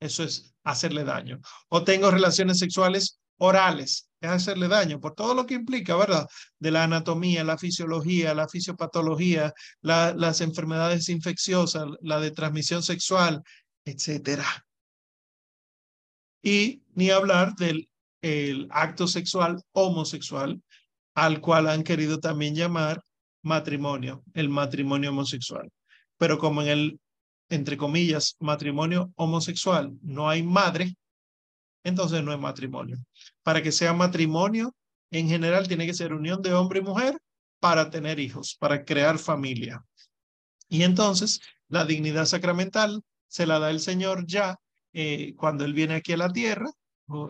Eso es hacerle daño. O tengo relaciones sexuales orales, es hacerle daño por todo lo que implica, ¿verdad? De la anatomía, la fisiología, la fisiopatología, las enfermedades infecciosas, la de transmisión sexual, etcétera. Y ni hablar del el acto sexual homosexual, al cual han querido también llamar matrimonio, el matrimonio homosexual. Pero como en el, entre comillas, matrimonio homosexual no hay madre, entonces no es matrimonio. Para que sea matrimonio, en general tiene que ser unión de hombre y mujer para tener hijos, para crear familia. Y entonces la dignidad sacramental se la da el Señor ya eh, cuando Él viene aquí a la tierra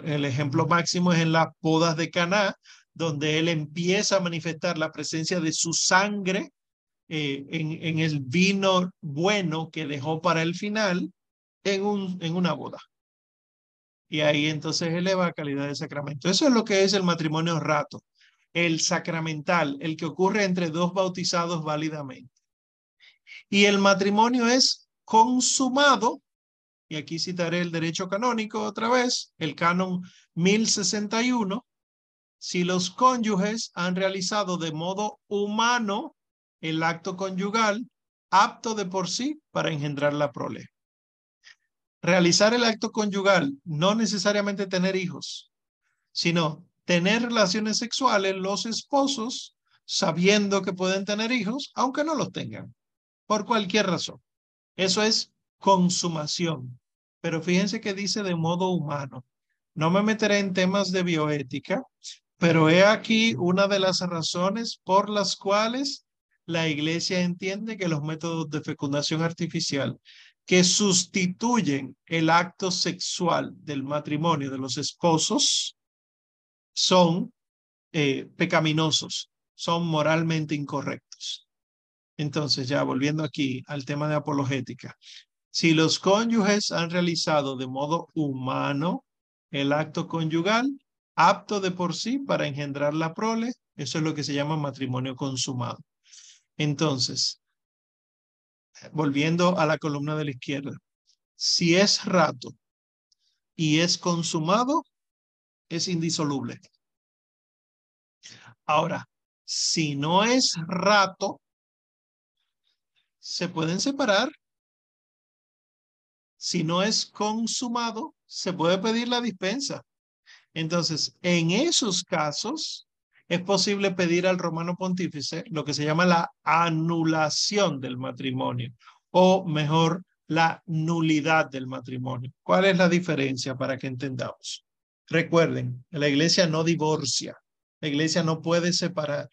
El ejemplo máximo es en las bodas de Caná, donde él empieza a manifestar la presencia de su sangre eh, en, el vino bueno que dejó para el final en una boda. Y ahí entonces eleva calidad del sacramento. Eso es lo que es el matrimonio rato, el sacramental, el que ocurre entre dos bautizados válidamente. Y el matrimonio es consumado, y aquí citaré el derecho canónico otra vez, el canon 1061, si los cónyuges han realizado de modo humano el acto conyugal apto de por sí para engendrar la prole. Realizar el acto conyugal, no necesariamente tener hijos, sino tener relaciones sexuales los esposos sabiendo que pueden tener hijos, aunque no los tengan, por cualquier razón. Eso es consumación. Pero fíjense que dice de modo humano. No me meteré en temas de bioética, pero he aquí una de las razones por las cuales la iglesia entiende que los métodos de fecundación artificial que sustituyen el acto sexual del matrimonio de los esposos son eh, pecaminosos, son moralmente incorrectos. Entonces, ya volviendo aquí al tema de apologética, si los cónyuges han realizado de modo humano el acto conyugal, apto de por sí para engendrar la prole, eso es lo que se llama matrimonio consumado. Entonces, volviendo a la columna de la izquierda, si es rato y es consumado, es indisoluble. Ahora, si no es rato, se pueden separar. Si no es consumado, se puede pedir la dispensa. Entonces, en esos casos, es posible pedir al romano pontífice lo que se llama la anulación del matrimonio, o mejor, la nulidad del matrimonio. ¿Cuál es la diferencia para que entendamos? Recuerden, la iglesia no divorcia, la iglesia no puede separar.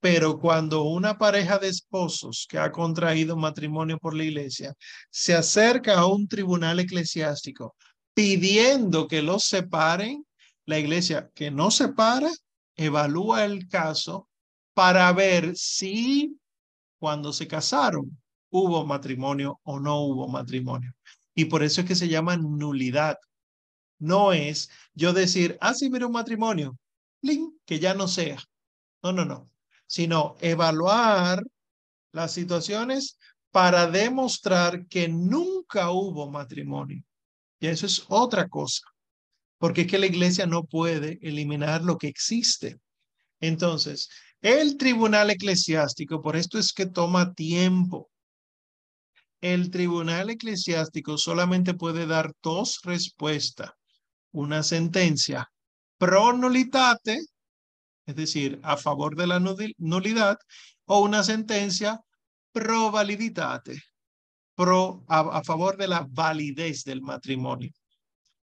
Pero cuando una pareja de esposos que ha contraído matrimonio por la iglesia se acerca a un tribunal eclesiástico pidiendo que los separen, la iglesia que no separa, evalúa el caso para ver si cuando se casaron hubo matrimonio o no hubo matrimonio. Y por eso es que se llama nulidad. No es yo decir, ah, sí, mira un matrimonio, que ya no sea. No, no, no. Sino evaluar las situaciones para demostrar que nunca hubo matrimonio. Y eso es otra cosa, porque es que la iglesia no puede eliminar lo que existe. Entonces, el tribunal eclesiástico, por esto es que toma tiempo. El tribunal eclesiástico solamente puede dar dos respuestas. Una sentencia pro nulitate, es decir, a favor de la nulidad, o una sentencia pro validitate, pro, a, favor de la validez del matrimonio.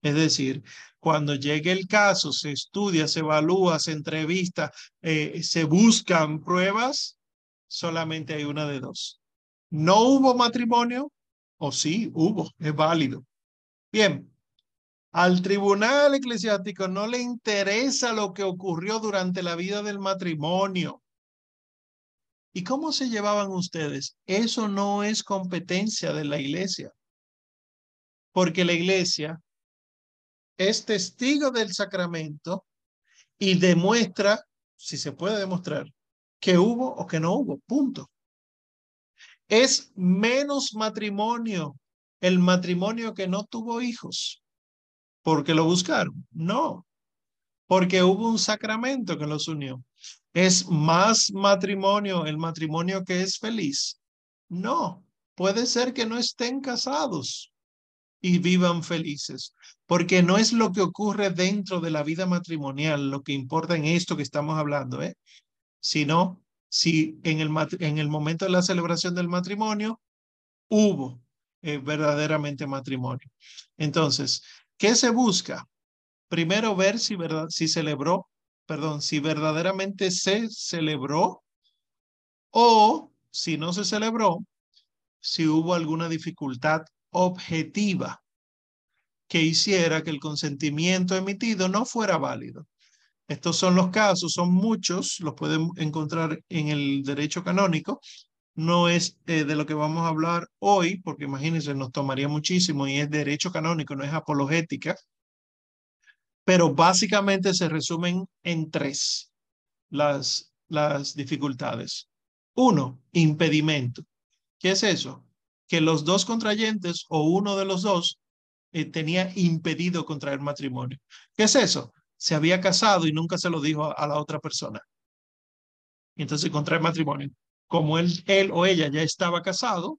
Es decir, cuando llegue el caso, se estudia, se evalúa, se entrevista, eh, se buscan pruebas, solamente hay una de dos. No hubo matrimonio o sí hubo, es válido. Bien, al tribunal eclesiástico no le interesa lo que ocurrió durante la vida del matrimonio. ¿Y cómo se llevaban ustedes? Eso no es competencia de la iglesia. Porque la iglesia es testigo del sacramento y demuestra, si se puede demostrar, que hubo o que no hubo. Punto. Es menos matrimonio el matrimonio que no tuvo hijos porque lo buscaron. No, porque hubo un sacramento que los unió. ¿Es más matrimonio el matrimonio que es feliz? No, puede ser que no estén casados y vivan felices, porque no es lo que ocurre dentro de la vida matrimonial lo que importa en esto que estamos hablando, ¿eh? sino si en el, en el momento de la celebración del matrimonio hubo eh, verdaderamente matrimonio. Entonces, ¿qué se busca? Primero ver si, verdad, si celebró perdón, si verdaderamente se celebró o si no se celebró, si hubo alguna dificultad objetiva que hiciera que el consentimiento emitido no fuera válido. Estos son los casos, son muchos, los pueden encontrar en el derecho canónico. No es eh, de lo que vamos a hablar hoy, porque imagínense, nos tomaría muchísimo y es derecho canónico, no es apologética. Pero básicamente se resumen en tres las, las dificultades. Uno, impedimento. ¿Qué es eso? Que los dos contrayentes o uno de los dos eh, tenía impedido contraer matrimonio. ¿Qué es eso? Se había casado y nunca se lo dijo a, la otra persona. Entonces contrae matrimonio. Como él, él o ella ya estaba casado,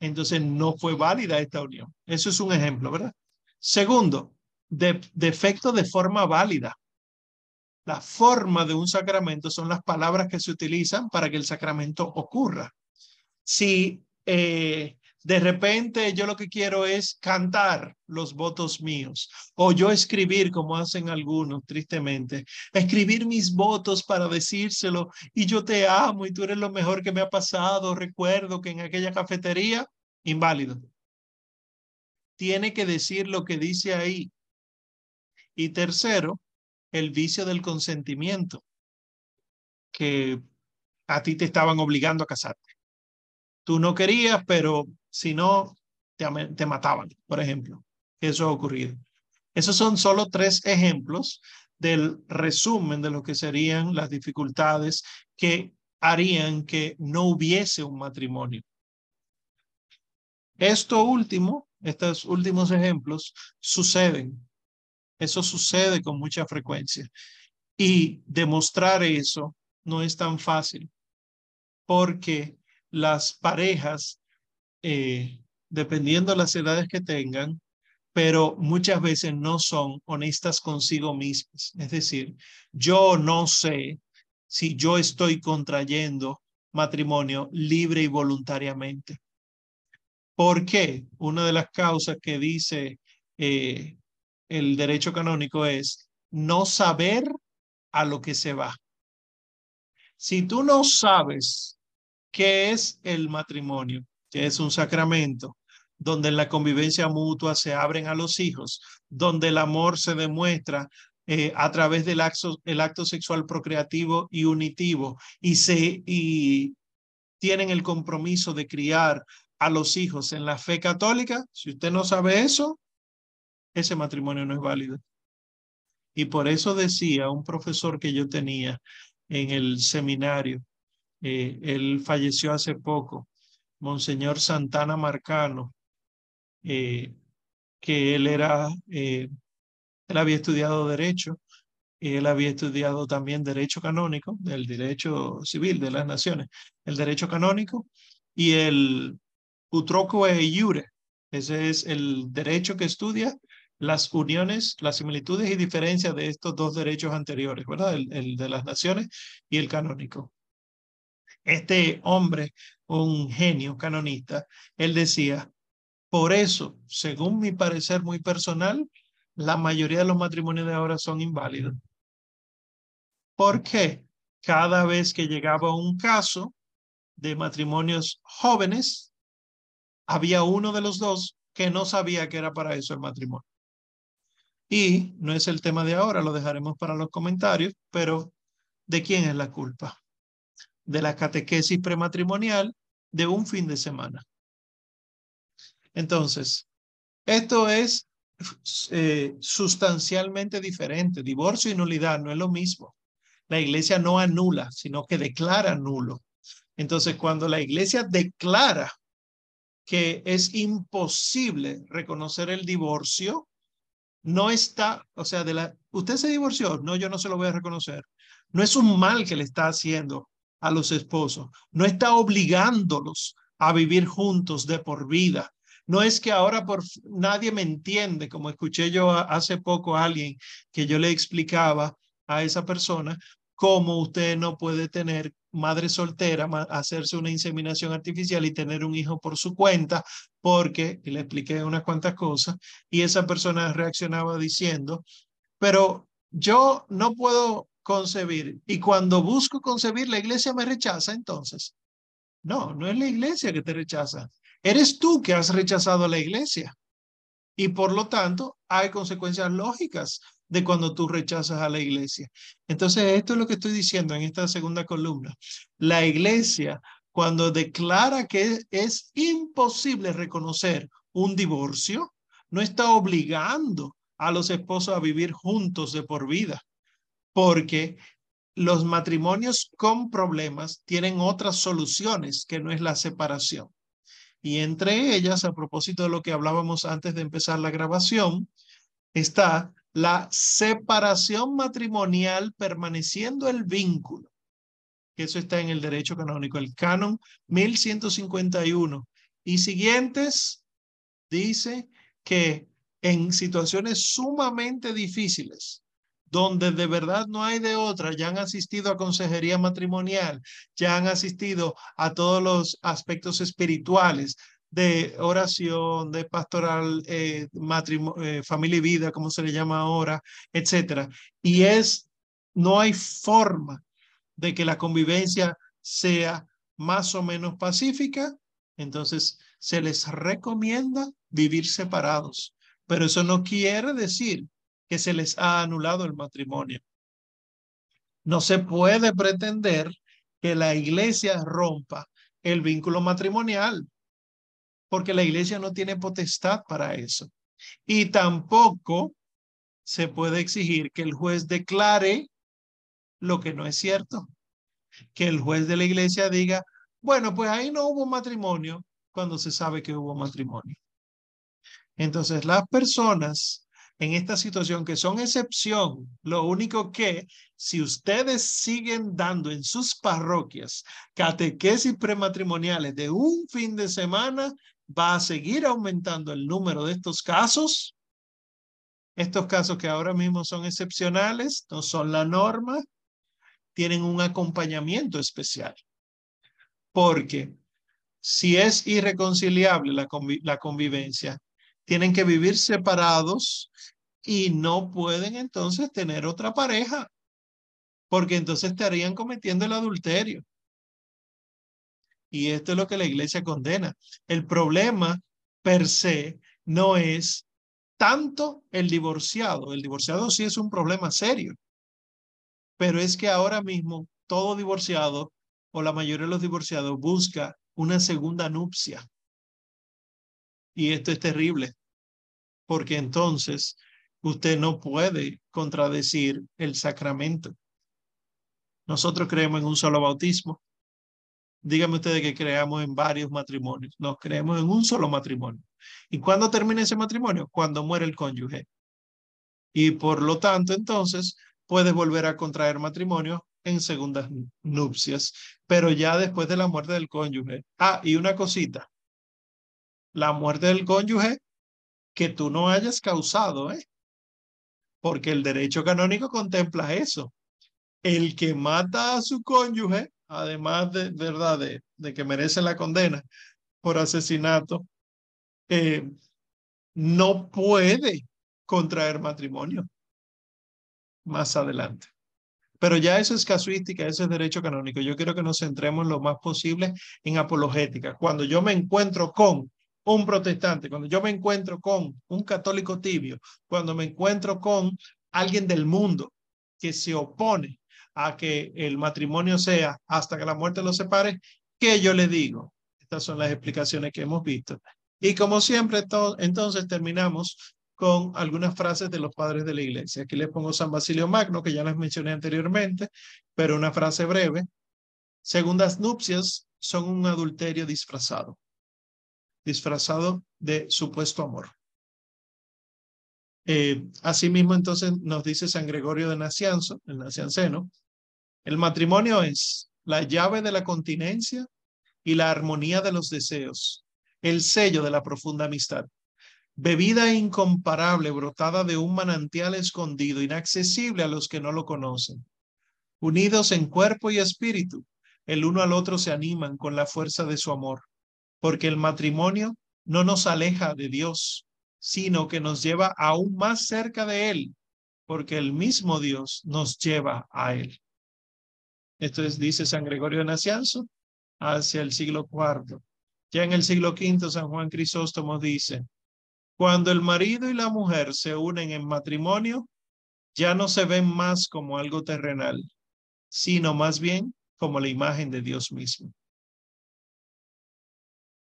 entonces no fue válida esta unión. Eso es un ejemplo, ¿verdad? Segundo, de, defecto de forma válida. La forma de un sacramento son las palabras que se utilizan para que el sacramento ocurra. Si eh, de repente yo lo que quiero es cantar los votos míos o yo escribir como hacen algunos tristemente, escribir mis votos para decírselo y yo te amo y tú eres lo mejor que me ha pasado. Recuerdo que en aquella cafetería, inválido. Tiene que decir lo que dice ahí. Y tercero, el vicio del consentimiento, que a ti te estaban obligando a casarte. Tú no querías, pero si no, te, mataban, por ejemplo. Eso ha ocurrido. Esos son solo tres ejemplos del resumen de lo que serían las dificultades que harían que no hubiese un matrimonio. Esto último, estos últimos ejemplos suceden. Eso sucede con mucha frecuencia. Y demostrar eso no es tan fácil porque las parejas eh, dependiendo de las edades que tengan, pero muchas veces no son honestas consigo mismas. Es decir, yo no sé si yo estoy contrayendo matrimonio libre y voluntariamente. ¿Por qué? Una de las causas que dice eh, el derecho canónico es no saber a lo que se va. Si tú no sabes qué es el matrimonio, que es un sacramento, donde en la convivencia mutua se abren a los hijos, donde el amor se demuestra eh, a través del acto, acto sexual procreativo y unitivo y, se, y tienen el compromiso de criar a los hijos en la fe católica, si usted no sabe eso, ese matrimonio no es válido. Y por eso decía un profesor que yo tenía en el seminario, eh, él falleció hace poco, Monseñor Santana Marcano, eh, que él era, eh, él había estudiado Derecho, y él había estudiado también Derecho Canónico, el Derecho Civil de las Naciones, el Derecho Canónico y el Utroque Iure. Ese es el derecho que estudia las uniones, las similitudes y diferencias de estos dos derechos anteriores, ¿verdad? el de las naciones y el canónico. Este hombre un genio canonista, él decía, por eso, según mi parecer muy personal, la mayoría de los matrimonios de ahora son inválidos. ¿Por qué? Cada vez que llegaba un caso de matrimonios jóvenes, había uno de los dos que no sabía que era para eso el matrimonio. Y no es el tema de ahora, lo dejaremos para los comentarios, pero ¿de quién es la culpa? De la catequesis prematrimonial de un fin de semana. Entonces, esto es eh, sustancialmente diferente. Divorcio y nulidad no es lo mismo. La iglesia no anula, sino que declara nulo. Entonces, cuando la iglesia declara que es imposible reconocer el divorcio, no está, o sea, de la, usted se divorció, no, yo no se lo voy a reconocer. No es un mal que le está haciendo, a los esposos, no está obligándolos a vivir juntos de por vida. No es que ahora por nadie me entiende, como escuché yo hace poco a alguien que yo le explicaba a esa persona cómo usted no puede tener madre soltera, hacerse una inseminación artificial y tener un hijo por su cuenta, porque le expliqué unas cuantas cosas y esa persona reaccionaba diciendo, pero yo no puedo concebir. Y cuando busco concebir, la iglesia me rechaza entonces. No, no es la iglesia que te rechaza. Eres tú que has rechazado a la iglesia. Y por lo tanto, hay consecuencias lógicas de cuando tú rechazas a la iglesia. Entonces, esto es lo que estoy diciendo en esta segunda columna. La iglesia, cuando declara que es imposible reconocer un divorcio, no está obligando a los esposos a vivir juntos de por vida, porque los matrimonios con problemas tienen otras soluciones que no es la separación. Y entre ellas, a propósito de lo que hablábamos antes de empezar la grabación, está la separación matrimonial permaneciendo el vínculo. Eso está en el derecho canónico, el canon 1151. Y siguientes, dice que en situaciones sumamente difíciles, donde de verdad no hay de otra, ya han asistido a consejería matrimonial, ya han asistido a todos los aspectos espirituales de oración, de pastoral, eh, eh, familia y vida, como se le llama ahora, etcétera. Y es, no hay forma de que la convivencia sea más o menos pacífica, entonces se les recomienda vivir separados. Pero eso no quiere decir que se les ha anulado el matrimonio. No se puede pretender que la iglesia rompa el vínculo matrimonial, porque la iglesia no tiene potestad para eso. Y tampoco se puede exigir que el juez declare lo que no es cierto. Que el juez de la iglesia diga, bueno, pues ahí no hubo matrimonio cuando se sabe que hubo matrimonio. Entonces, las personas en esta situación que son excepción, lo único que si ustedes siguen dando en sus parroquias catequesis prematrimoniales de un fin de semana, va a seguir aumentando el número de estos casos. Estos casos que ahora mismo son excepcionales, no son la norma, tienen un acompañamiento especial. Porque si es irreconciliable la, la convivencia, tienen que vivir separados y no pueden entonces tener otra pareja, porque entonces estarían cometiendo el adulterio. Y esto es lo que la iglesia condena. El problema per se no es tanto el divorciado. El divorciado sí es un problema serio, pero es que ahora mismo todo divorciado o la mayoría de los divorciados busca una segunda nupcia. Y esto es terrible, porque entonces usted no puede contradecir el sacramento. Nosotros creemos en un solo bautismo. Díganme ustedes que creamos en varios matrimonios. Nos creemos en un solo matrimonio. ¿Y cuándo termina ese matrimonio? Cuando muere el cónyuge. Y por lo tanto, entonces, puedes volver a contraer matrimonio en segundas nupcias, pero ya después de la muerte del cónyuge. Ah, y una cosita. La muerte del cónyuge que tú no hayas causado, ¿eh? Porque el derecho canónico contempla eso. El que mata a su cónyuge, además de verdad de, que merece la condena por asesinato, eh, no puede contraer matrimonio más adelante. Pero ya eso es casuística, eso es derecho canónico. Yo quiero que nos centremos lo más posible en apologética. Cuando yo me encuentro con un protestante, cuando yo me encuentro con un católico tibio, cuando me encuentro con alguien del mundo que se opone a que el matrimonio sea hasta que la muerte los separe, ¿qué yo le digo? Estas son las explicaciones que hemos visto. Y como siempre, entonces terminamos con algunas frases de los padres de la iglesia. Aquí les pongo San Basilio Magno, que ya les mencioné anteriormente, pero una frase breve. Segundas nupcias son un adulterio disfrazado disfrazado de supuesto amor. Eh, asimismo, entonces nos dice San Gregorio de Nacianzo, el Nacianceno, el matrimonio es la llave de la continencia y la armonía de los deseos, el sello de la profunda amistad, bebida incomparable brotada de un manantial escondido, inaccesible a los que no lo conocen. Unidos en cuerpo y espíritu, el uno al otro se animan con la fuerza de su amor porque el matrimonio no nos aleja de Dios, sino que nos lleva aún más cerca de Él, porque el mismo Dios nos lleva a Él. Esto es, dice San Gregorio de Nacianzo, hacia el siglo IV. Ya en el siglo V, San Juan Crisóstomo dice, Cuando el marido y la mujer se unen en matrimonio, ya no se ven más como algo terrenal, sino más bien como la imagen de Dios mismo.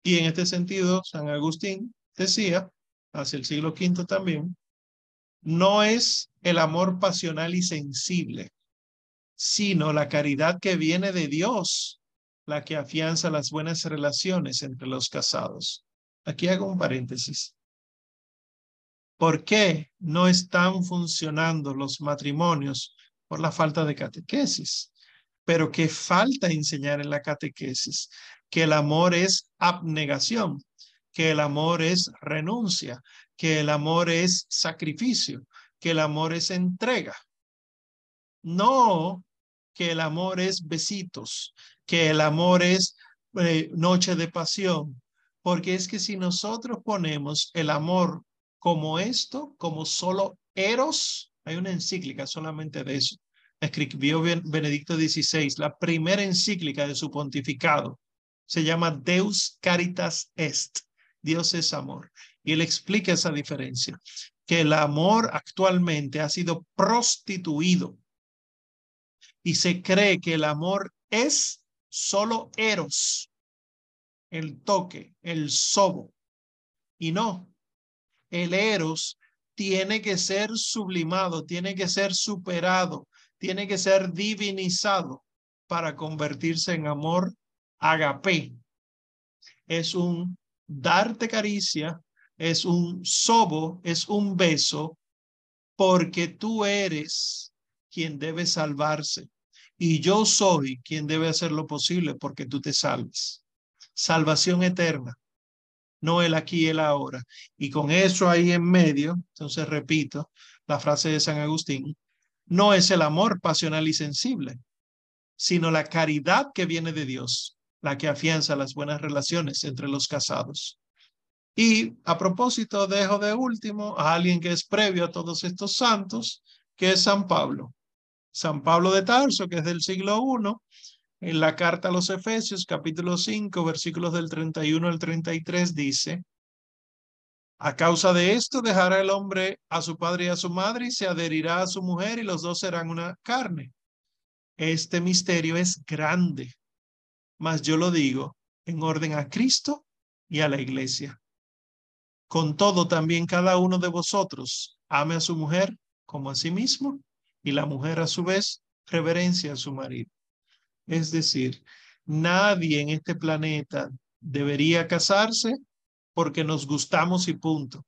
Y en este sentido, San Agustín decía, hacia el siglo V también, no es el amor pasional y sensible, sino la caridad que viene de Dios, la que afianza las buenas relaciones entre los casados. Aquí hago un paréntesis. ¿Por qué no están funcionando los matrimonios? Por la falta de catequesis. Pero que falta enseñar en la catequesis que el amor es abnegación, que el amor es renuncia, que el amor es sacrificio, que el amor es entrega. No que el amor es besitos, que el amor es eh, noche de pasión, porque es que si nosotros ponemos el amor como esto, como solo eros, hay una encíclica solamente de eso. Escribió Benedicto XVI, la primera encíclica de su pontificado. Se llama Deus Caritas Est. Dios es amor. Y él explica esa diferencia, que el amor actualmente ha sido prostituido y se cree que el amor es solo eros, el toque, el sobo. Y no, el eros tiene que ser sublimado, tiene que ser superado, tiene que ser divinizado para convertirse en amor agape. Es un darte caricia, es un sobo, es un beso, porque tú eres quien debe salvarse y yo soy quien debe hacer lo posible porque tú te salves. Salvación eterna no el aquí y el ahora. Y con eso ahí en medio, entonces repito la frase de San Agustín, no es el amor pasional y sensible, sino la caridad que viene de Dios, la que afianza las buenas relaciones entre los casados. Y a propósito, dejo de último a alguien que es previo a todos estos santos, que es San Pablo. San Pablo de Tarso, que es del siglo I, en la carta a los Efesios, capítulo 5, versículos del 31 al 33, dice, a causa de esto dejará el hombre a su padre y a su madre y se adherirá a su mujer y los dos serán una carne. Este misterio es grande, mas yo lo digo en orden a Cristo y a la iglesia. Con todo, también cada uno de vosotros ame a su mujer como a sí mismo y la mujer a su vez reverencia a su marido. Es decir, nadie en este planeta debería casarse porque nos gustamos y punto,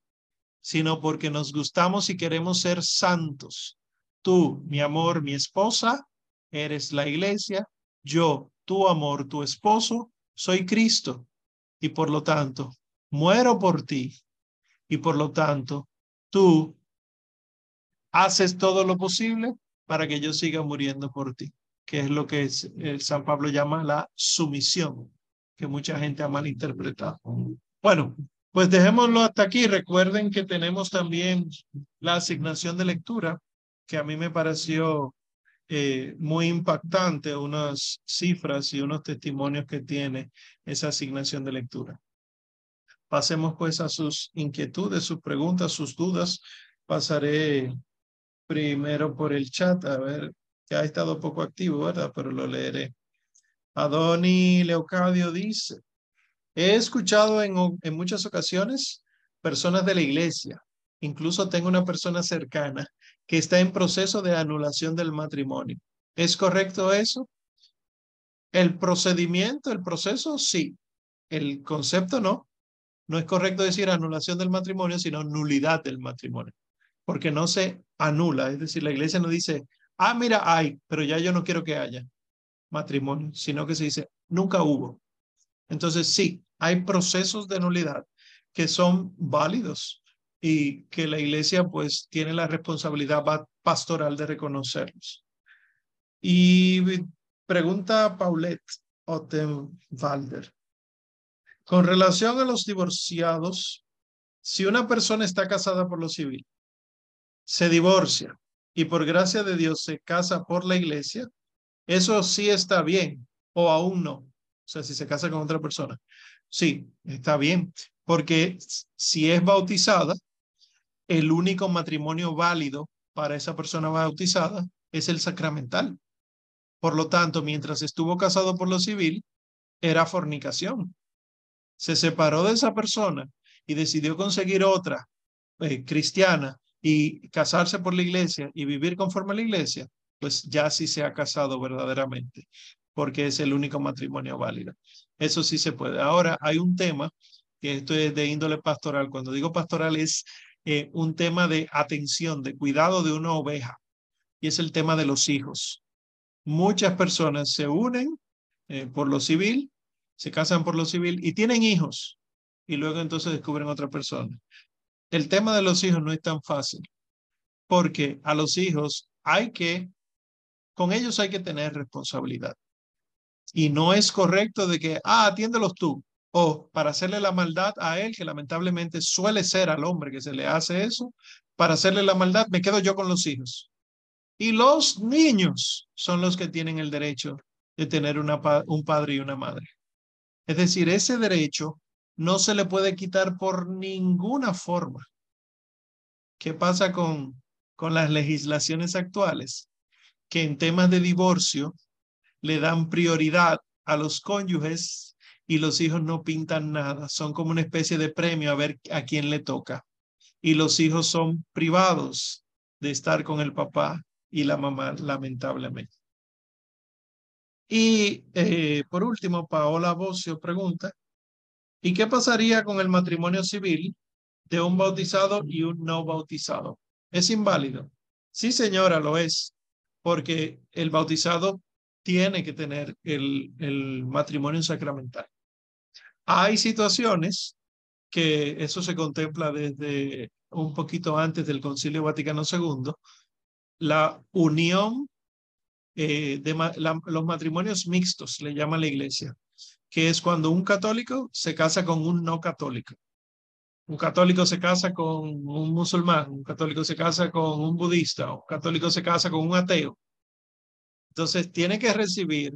sino porque nos gustamos y queremos ser santos. Tú, mi amor, mi esposa, eres la iglesia, yo, tu amor, tu esposo, soy Cristo y por lo tanto, muero por ti y por lo tanto, tú haces todo lo posible para que yo siga muriendo por ti que es lo que el San Pablo llama la sumisión, que mucha gente ha malinterpretado. Bueno, pues dejémoslo hasta aquí. Recuerden que tenemos también la asignación de lectura, que a mí me pareció eh, muy impactante, unas cifras y unos testimonios que tiene esa asignación de lectura. Pasemos pues a sus inquietudes, sus preguntas, sus dudas. Pasaré primero por el chat a ver ha estado poco activo, ¿verdad? Pero lo leeré. Adoni Leocadio dice, he escuchado en, en muchas ocasiones personas de la iglesia, incluso tengo una persona cercana que está en proceso de anulación del matrimonio. ¿Es correcto eso? El procedimiento, el proceso, sí. El concepto no. No es correcto decir anulación del matrimonio, sino nulidad del matrimonio, porque no se anula. Es decir, la iglesia no dice ah, mira, hay, pero ya yo no quiero que haya matrimonio, sino que se dice, nunca hubo. Entonces, sí, hay procesos de nulidad que son válidos y que la iglesia pues tiene la responsabilidad pastoral de reconocerlos. Y pregunta Paulette Ottenwalder. Con relación a los divorciados, si una persona está casada por lo civil, se divorcia y por gracia de Dios se casa por la iglesia, eso sí está bien o aún no. O sea, si se casa con otra persona. Sí, está bien, porque si es bautizada, el único matrimonio válido para esa persona bautizada es el sacramental. Por lo tanto, mientras estuvo casado por lo civil, era fornicación. Se separó de esa persona y decidió conseguir otra eh, cristiana y casarse por la iglesia y vivir conforme a la iglesia, pues ya sí se ha casado verdaderamente, porque es el único matrimonio válido. Eso sí se puede. Ahora, hay un tema que esto es de índole pastoral. Cuando digo pastoral es eh, un tema de atención, de cuidado de una oveja, y es el tema de los hijos. Muchas personas se unen eh, por lo civil, se casan por lo civil y tienen hijos, y luego entonces descubren otra persona. El tema de los hijos no es tan fácil, porque a los hijos hay que, con ellos hay que tener responsabilidad. Y no es correcto de que, ah, atiéndelos tú, o para hacerle la maldad a él, que lamentablemente suele ser al hombre que se le hace eso, para hacerle la maldad me quedo yo con los hijos. Y los niños son los que tienen el derecho de tener una, un padre y una madre. Es decir, ese derecho no se le puede quitar por ninguna forma. ¿Qué pasa con, con las legislaciones actuales? Que en temas de divorcio le dan prioridad a los cónyuges y los hijos no pintan nada, son como una especie de premio a ver a quién le toca. Y los hijos son privados de estar con el papá y la mamá, lamentablemente. Y eh, por último, Paola Bocio pregunta, ¿y qué pasaría con el matrimonio civil de un bautizado y un no bautizado? ¿Es inválido? Sí, señora, lo es, porque el bautizado tiene que tener el, el matrimonio sacramental. Hay situaciones que eso se contempla desde un poquito antes del Concilio Vaticano II, la unión eh, de los matrimonios mixtos, le llama la iglesia, que es cuando un católico se casa con un no católico. Un católico se casa con un musulmán, un católico se casa con un budista, un católico se casa con un ateo. Entonces tiene que recibir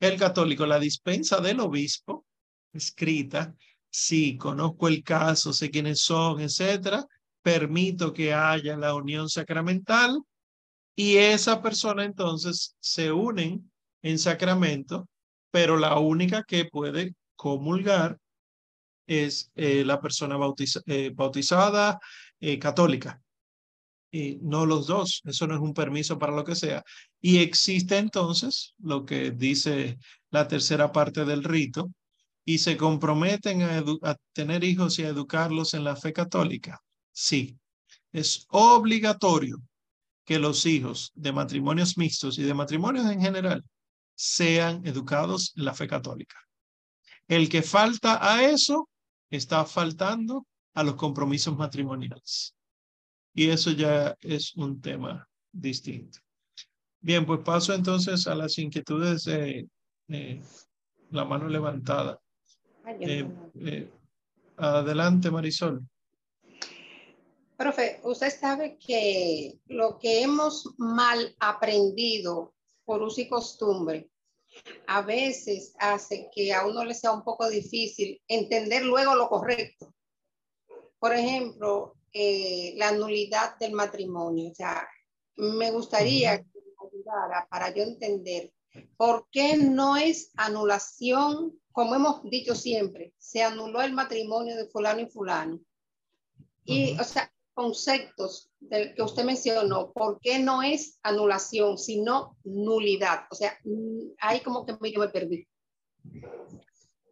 el católico la dispensa del obispo escrita, sí, conozco el caso, sé quiénes son, etcétera, permito que haya la unión sacramental y esa persona entonces se unen en sacramento, pero la única que puede comulgar es eh, la persona eh, bautizada eh, católica. Y no los dos, eso no es un permiso para lo que sea. Y existe entonces lo que dice la tercera parte del rito, y se comprometen a, tener hijos y a educarlos en la fe católica? Sí, es obligatorio que los hijos de matrimonios mixtos y de matrimonios en general sean educados en la fe católica. El que falta a eso está faltando a los compromisos matrimoniales. Y eso ya es un tema distinto. Bien, pues paso entonces a las inquietudes de la mano levantada. Eh, eh, adelante, Marisol. Profe, usted sabe que lo que hemos mal aprendido por uso y costumbre a veces hace que a uno le sea un poco difícil entender luego lo correcto. Por ejemplo, eh, la nulidad del matrimonio. O sea, me gustaría que me ayudara para yo entender por qué no es anulación como hemos dicho siempre, se anuló el matrimonio de fulano y fulano. Y, o sea, conceptos del que usted mencionó, ¿por qué no es anulación, sino nulidad? O sea, ahí como que yo me perdí.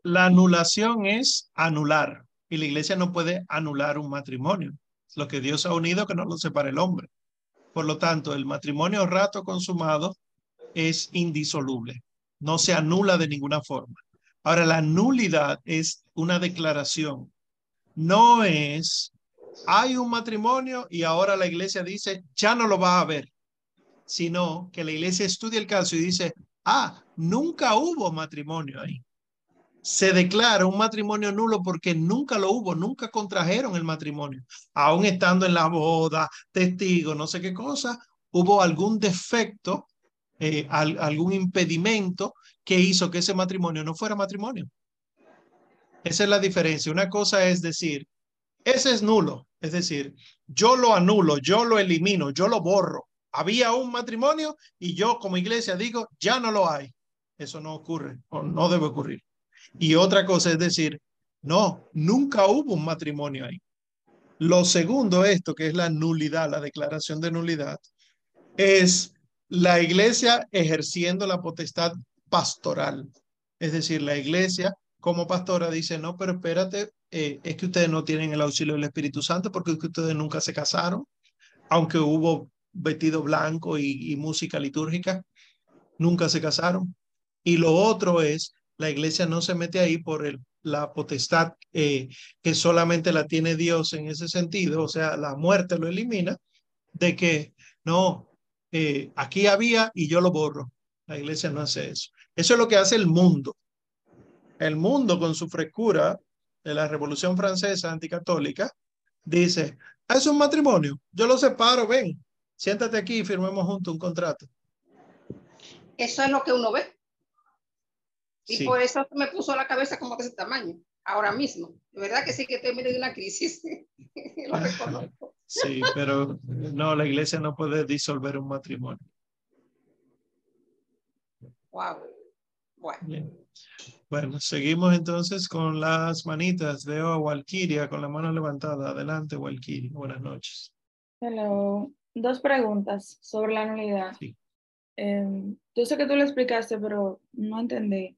La anulación es anular y la iglesia no puede anular un matrimonio. Lo que Dios ha unido que no lo separe el hombre. Por lo tanto, el matrimonio rato consumado es indisoluble. No se anula de ninguna forma. Ahora, la nulidad es una declaración. No es, hay un matrimonio y ahora la iglesia dice, ya no lo va a haber, sino que la iglesia estudia el caso y dice, ah, nunca hubo matrimonio ahí. Se declara un matrimonio nulo porque nunca lo hubo, nunca contrajeron el matrimonio. Aún estando en la boda, testigo, no sé qué cosa, hubo algún defecto, eh, algún impedimento que hizo que ese matrimonio no fuera matrimonio. Esa es la diferencia. Una cosa es decir, ese es nulo, es decir, yo lo anulo, yo lo elimino, yo lo borro. Había un matrimonio y yo como iglesia digo, ya no lo hay. Eso no ocurre o no debe ocurrir. Y otra cosa es decir, no, nunca hubo un matrimonio ahí. Lo segundo, esto que es la nulidad, la declaración de nulidad, es la iglesia ejerciendo la potestad pastoral. Es decir, la iglesia como pastora dice, no, pero espérate, eh, es que ustedes no tienen el auxilio del Espíritu Santo porque ustedes nunca se casaron, aunque hubo vestido blanco y, música litúrgica, nunca se casaron. Y lo otro es, la iglesia no se mete ahí por el, la potestad eh, que solamente la tiene Dios en ese sentido, o sea, la muerte lo elimina, de que no, eh, aquí había y yo lo borro. La iglesia no hace eso. Eso es lo que hace el mundo. El mundo con su frescura de la Revolución Francesa anticatólica dice, ah, es un matrimonio, yo lo separo, ven, siéntate aquí y firmemos juntos un contrato. Eso es lo que uno ve. Y por eso me puso la cabeza como de ese tamaño, ahora mismo. De verdad que sí que estoy de una crisis. lo reconozco. Sí, pero no, la iglesia no puede disolver un matrimonio. Wow. Bueno. Bueno, seguimos entonces con las manitas. Veo a Walkiria con la mano levantada. Adelante, Walkiria. Buenas noches. Hello. Dos preguntas sobre la nulidad. Sí. Em, yo sé que tú lo explicaste, pero no entendí.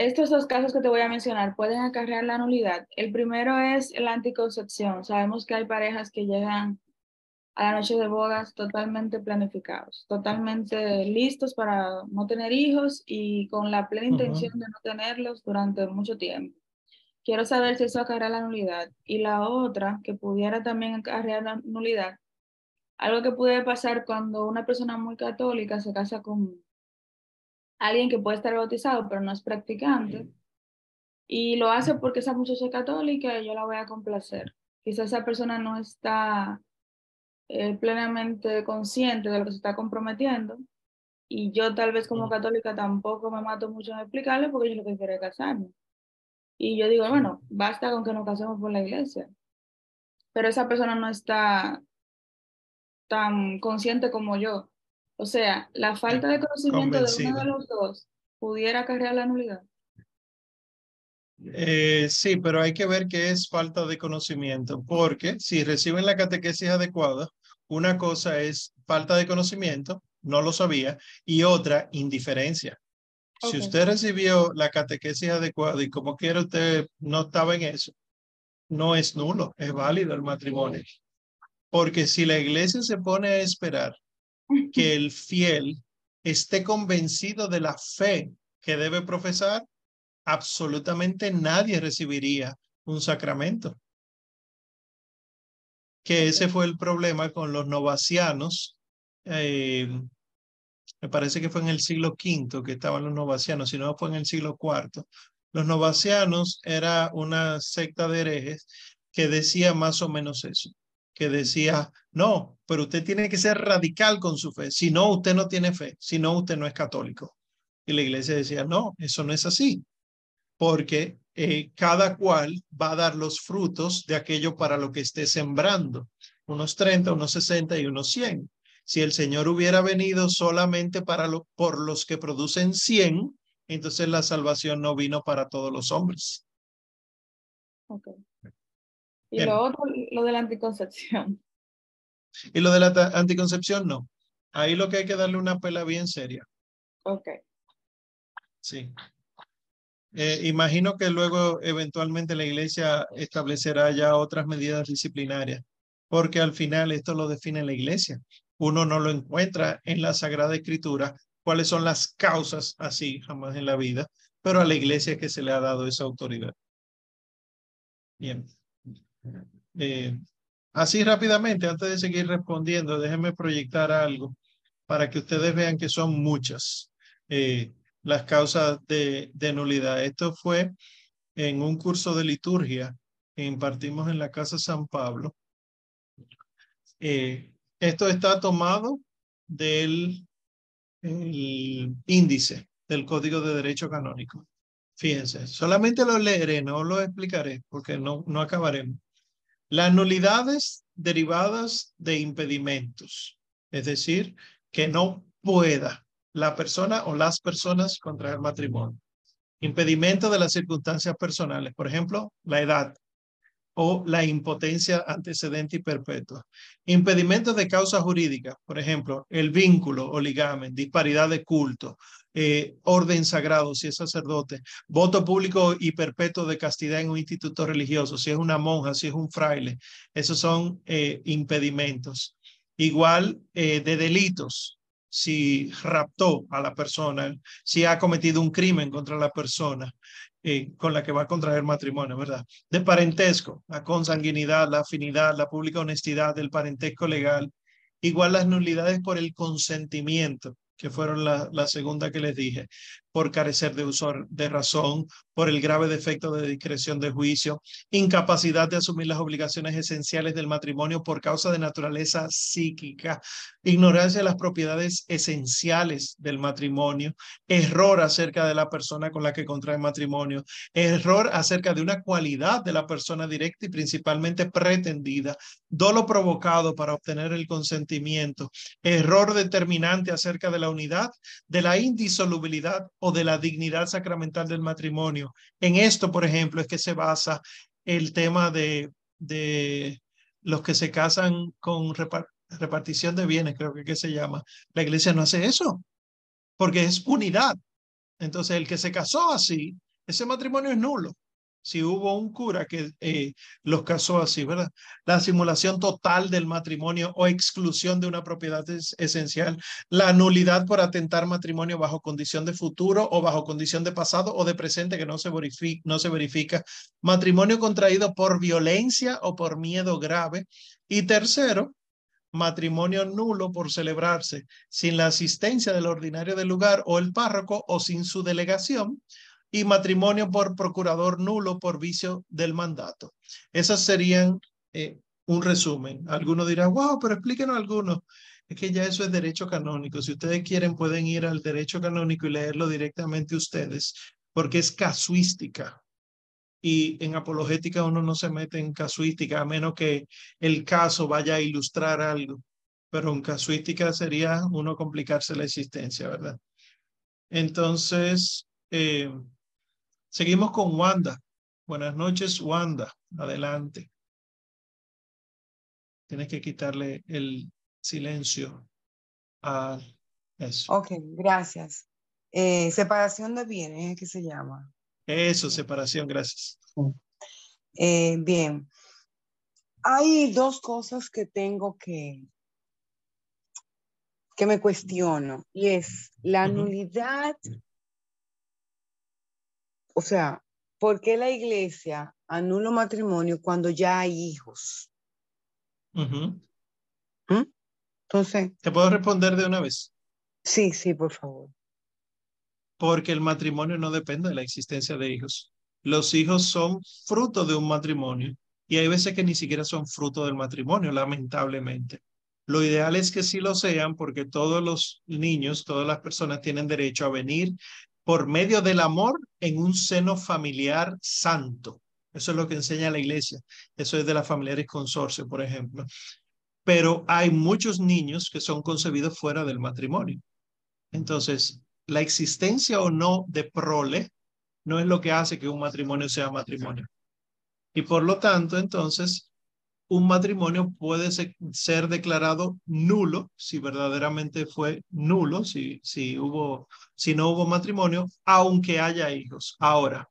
Estos dos casos que te voy a mencionar pueden acarrear la nulidad. El primero es la anticoncepción. Sabemos que hay parejas que llegan a la noche de bodas totalmente planificados, totalmente listos para no tener hijos y con la plena intención de no tenerlos durante mucho tiempo. Quiero saber si eso acarrea la nulidad. Y la otra, que pudiera también acarrear la nulidad, algo que puede pasar cuando una persona muy católica se casa con alguien que puede estar bautizado pero no es practicante y lo hace porque esa muchacha es católica y yo la voy a complacer. Quizás esa persona no está eh, plenamente consciente de lo que se está comprometiendo y yo tal vez como católica tampoco me mato mucho en explicarle porque yo lo que quiero es casarme. Y yo digo, bueno, basta con que nos casemos por la iglesia. Pero esa persona no está tan consciente como yo o sea, la falta de conocimiento de uno de los dos pudiera acarrear la nulidad. Eh, sí, pero hay que ver qué es falta de conocimiento, porque si reciben la catequesis adecuada, una cosa es falta de conocimiento, no lo sabía, y otra, indiferencia. Si usted recibió la catequesis adecuada y como quiera usted no estaba en eso, no es nulo, es válido el matrimonio. Porque si la iglesia se pone a esperar que el fiel esté convencido de la fe que debe profesar, absolutamente nadie recibiría un sacramento. Que ese fue el problema con los novacianos. Eh, me parece que fue en el siglo V que estaban los novacianos, si no fue en el siglo IV. Los novacianos era una secta de herejes que decía más o menos eso que decía, no, pero usted tiene que ser radical con su fe, si no, usted no tiene fe, si no, usted no es católico. Y la iglesia decía, no, eso no es así, porque eh, cada cual va a dar los frutos de aquello para lo que esté sembrando, unos 30, unos 60 y unos 100. Si el Señor hubiera venido solamente para lo, por los que producen 100, entonces la salvación no vino para todos los hombres. Okay. Y lo otro, lo de la anticoncepción. Y lo de la anticoncepción, no. Ahí lo que hay que darle una pela bien seria. Ok. Sí. Eh, imagino que luego eventualmente la iglesia establecerá ya otras medidas disciplinarias, porque al final esto lo define la iglesia. Uno no lo encuentra en la Sagrada Escritura cuáles son las causas así jamás en la vida, pero a la iglesia que se le ha dado esa autoridad. Bien. Eh, así rápidamente, antes de seguir respondiendo, déjenme proyectar algo para que ustedes vean que son muchas eh, las causas de, de, nulidad. Esto fue en un curso de liturgia que impartimos en la Casa San Pablo. Eh, esto está tomado del el índice del Código de Derecho Canónico. Fíjense, solamente lo leeré, no lo explicaré porque no, no acabaremos. Las nulidades derivadas de impedimentos, es decir, que no pueda la persona o las personas contraer matrimonio. Impedimento de las circunstancias personales, por ejemplo, la edad o la impotencia antecedente y perpetua. Impedimentos de causa jurídica, por ejemplo, el vínculo o ligamen, disparidad de culto, eh, orden sagrado, si es sacerdote, voto público y perpetuo de castidad en un instituto religioso, si es una monja, si es un fraile. Esos son eh, impedimentos. Igual eh, de delitos, si raptó a la persona, si ha cometido un crimen contra la persona con la que va a contraer matrimonio, ¿verdad? De parentesco, la consanguinidad, la afinidad, la pública honestidad, el parentesco legal. Igual las nulidades por el consentimiento, que fueron la, la, segunda que les dije, por carecer de uso de razón, por el grave defecto de discreción de juicio, incapacidad de asumir las obligaciones esenciales del matrimonio por causa de naturaleza psíquica, ignorancia de las propiedades esenciales del matrimonio, error acerca de la persona con la que contrae matrimonio, error acerca de una cualidad de la persona directa y principalmente pretendida, dolo provocado para obtener el consentimiento, error determinante acerca de la unidad, de la indisolubilidad o de la dignidad sacramental del matrimonio. En esto, por ejemplo, es que se basa el tema de, de los que se casan con repartición de bienes, creo que, que se llama. La iglesia no hace eso, porque es unidad. Entonces, el que se casó así, ese matrimonio es nulo si hubo un cura que eh, los casó así, ¿verdad? La simulación total del matrimonio o exclusión de una propiedad es esencial, la nulidad por atentar matrimonio bajo condición de futuro o bajo condición de pasado o de presente que no se, verifica, no se verifica, matrimonio contraído por violencia o por miedo grave. Y tercero, matrimonio nulo por celebrarse sin la asistencia del ordinario del lugar o el párroco o sin su delegación y matrimonio por procurador nulo por vicio del mandato. Esas serían eh, un resumen. Algunos dirán, wow, pero explíquenos algunos. Es que ya eso es derecho canónico. Si ustedes quieren, pueden ir al derecho canónico y leerlo directamente ustedes, porque es casuística. Y en apologética uno no se mete en casuística, a menos que el caso vaya a ilustrar algo. Pero en casuística sería uno complicarse la existencia, ¿verdad? Entonces, eh, Seguimos con Wanda. Buenas noches, Wanda. Adelante. Tienes que quitarle el silencio a eso. Ok, gracias. Eh, separación de bienes, ¿qué se llama? Eso, separación, gracias. Eh, bien. Hay dos cosas que tengo que, que me cuestiono y es la nulidad o sea, ¿por qué la iglesia anula matrimonio cuando ya hay hijos? ¿Mm? Entonces. ¿Te puedo responder de una vez? Sí, sí, por favor. Porque el matrimonio no depende de la existencia de hijos. Los hijos son fruto de un matrimonio y hay veces que ni siquiera son fruto del matrimonio, lamentablemente. Lo ideal es que sí lo sean porque todos los niños, todas las personas tienen derecho a venir por medio del amor en un seno familiar santo. Eso es lo que enseña la iglesia. Eso es de la familiares consorcio, por ejemplo. Pero hay muchos niños que son concebidos fuera del matrimonio. Entonces, la existencia o no de prole no es lo que hace que un matrimonio sea matrimonio. Y por lo tanto, entonces, un matrimonio puede ser declarado nulo si verdaderamente fue nulo, si, si, no hubo matrimonio, aunque haya hijos. Ahora,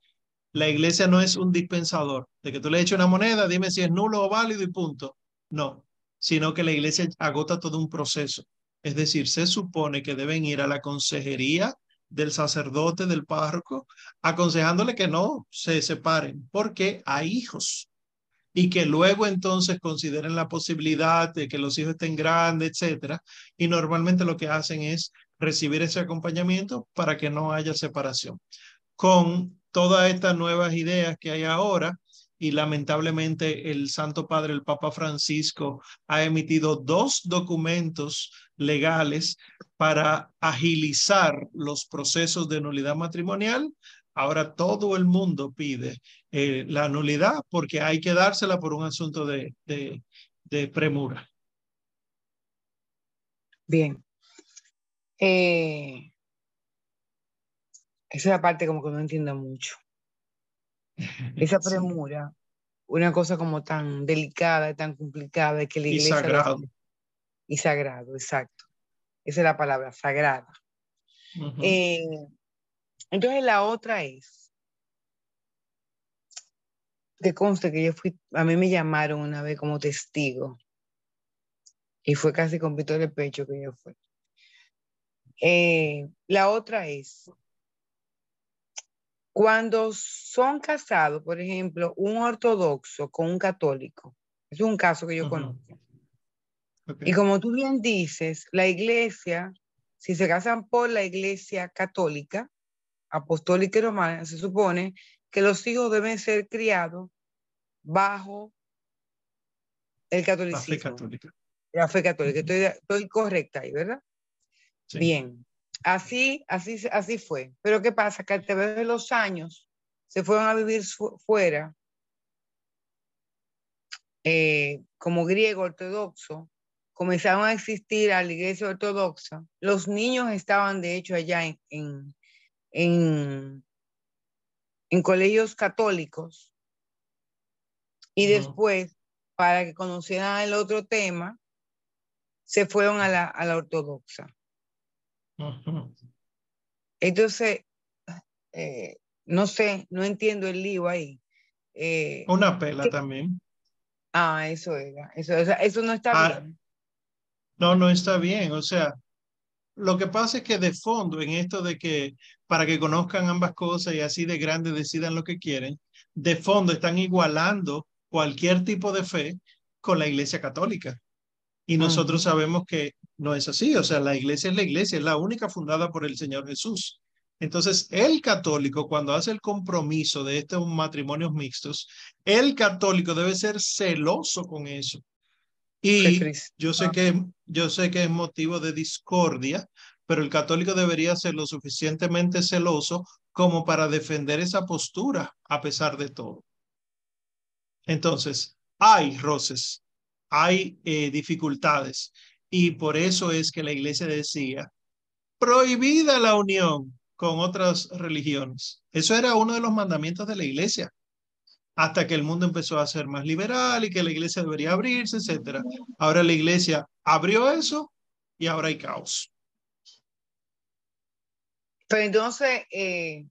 la iglesia no es un dispensador de que tú le eches una moneda, dime si es nulo o válido y punto. No, sino que la iglesia agota todo un proceso. Es decir, se supone que deben ir a la consejería del sacerdote, del párroco, aconsejándole que no se separen porque hay hijos y que luego entonces consideren la posibilidad de que los hijos estén grandes, etcétera. Y normalmente lo que hacen es recibir ese acompañamiento para que no haya separación. Con todas estas nuevas ideas que hay ahora y lamentablemente el Santo Padre, el Papa Francisco, ha emitido dos documentos legales para agilizar los procesos de nulidad matrimonial. Ahora todo el mundo pide eh, la nulidad porque hay que dársela por un asunto de, de, de premura. Bien. Eh, esa es la parte como que no entiendo mucho. Esa premura, una cosa como tan delicada, tan complicada, que la iglesia... Y sagrado. Y sagrado, exacto. Esa es la palabra, sagrada. Eh, entonces la otra es, que conste que yo fui, a mí me llamaron una vez como testigo y fue casi con pito de pecho que yo fui. Eh, la otra es, cuando son casados, por ejemplo, un ortodoxo con un católico, es un caso que yo conozco. Y como tú bien dices, la iglesia, si se casan por la iglesia católica, apostólica y romana, se supone que los hijos deben ser criados bajo el catolicismo. La fe católica. La fe católica. Estoy, estoy correcta ahí, ¿verdad? Bien. Así, así, así fue. Pero ¿qué pasa? Que a través de los años se fueron a vivir fuera eh, como griego ortodoxo, comenzaron a existir a la iglesia ortodoxa. Los niños estaban, de hecho, allá en, en, en, en colegios católicos. Y después, para que conocieran el otro tema, se fueron a la, a la ortodoxa. Entonces, eh, no sé, no entiendo el lío ahí. Eh, Una pela también. Ah, eso era. Eso, eso no está ah, bien. No, no está bien. O sea, lo que pasa es que de fondo, en esto de que para que conozcan ambas cosas y así de grande decidan lo que quieren, de fondo están igualando cualquier tipo de fe con la Iglesia Católica. Y nosotros sabemos que no es así, o sea, la iglesia es la iglesia, es la única fundada por el Señor Jesús. Entonces, el católico, cuando hace el compromiso de estos matrimonios mixtos, el católico debe ser celoso con eso. Y yo sé, que, yo sé que es motivo de discordia, pero el católico debería ser lo suficientemente celoso como para defender esa postura a pesar de todo. Entonces, hay roces, hay eh, dificultades, y por eso es que la iglesia decía, prohibida la unión con otras religiones. Eso era uno de los mandamientos de la iglesia, hasta que el mundo empezó a ser más liberal y que la iglesia debería abrirse, etc. Ahora la iglesia abrió eso y ahora hay caos. Pero entonces, eh,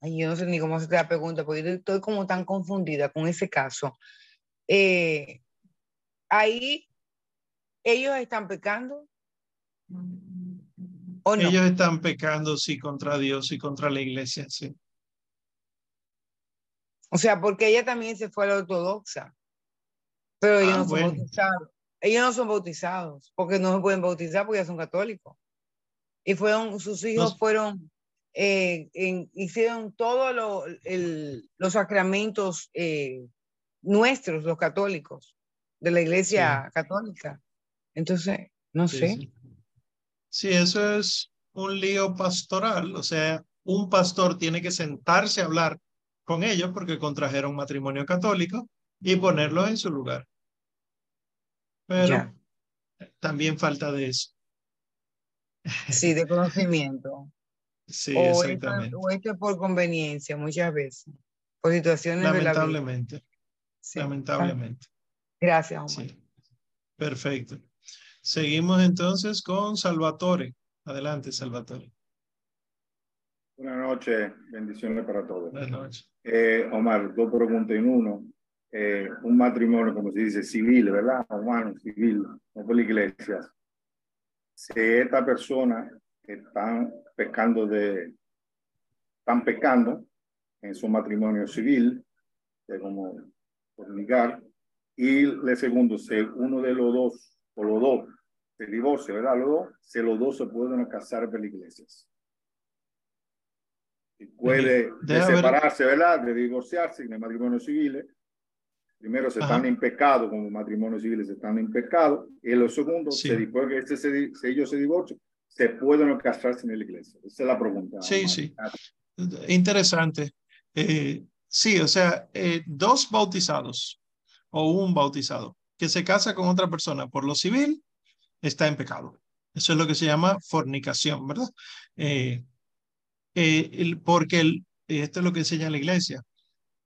yo no sé ni cómo hacer la pregunta, porque estoy como tan confundida con ese caso. Eh, ahí ellos están pecando. ¿O no? Ellos están pecando, sí, contra Dios y contra la iglesia, sí. O sea, porque ella también se fue a la ortodoxa. Pero ellos ah, no son bautizados. Ellos no son bautizados, porque no se pueden bautizar porque ya son católicos. Y fueron, sus hijos fueron, eh, hicieron todos lo, los sacramentos eh, nuestros, los católicos, de la iglesia católica. Entonces, no sé. Sí. eso es un lío pastoral, o sea, un pastor tiene que sentarse a hablar con ellos porque contrajeron matrimonio católico y ponerlos en su lugar. Pero también falta de eso. Sí, de conocimiento. Sí, exactamente. o esto por conveniencia muchas veces, por situaciones Lamentablemente. Lamentablemente. Gracias, Omar. Sí. Perfecto. Seguimos entonces con Salvatore. Adelante, Salvatore. Buenas noches, bendiciones para todos. Buenas noches. Eh, Omar, dos preguntas en uno. Eh, un matrimonio, como se dice, civil, ¿verdad? Humano, civil, no por la iglesia. Si esta persona están pecando de, están pecando en su matrimonio civil, de como fornicar, y le segundo, si uno de los dos o los dos se divorcia, ¿verdad? Los dos, si los dos se pueden casar en iglesias. Y puede separarse, ¿verdad? De divorciarse en el matrimonio civil, primero se están en pecado, como matrimonios civiles están en pecado, y lo segundo, se, después que este se, ellos se divorcian, se pueden casarse en la iglesia. Esa es la pregunta. Sí, sí. Interesante. Eh, sí, o sea, eh, dos bautizados o un bautizado que se casa con otra persona por lo civil está en pecado. Eso es lo que se llama fornicación, ¿verdad? Eh, porque el, esto es lo que enseña la iglesia.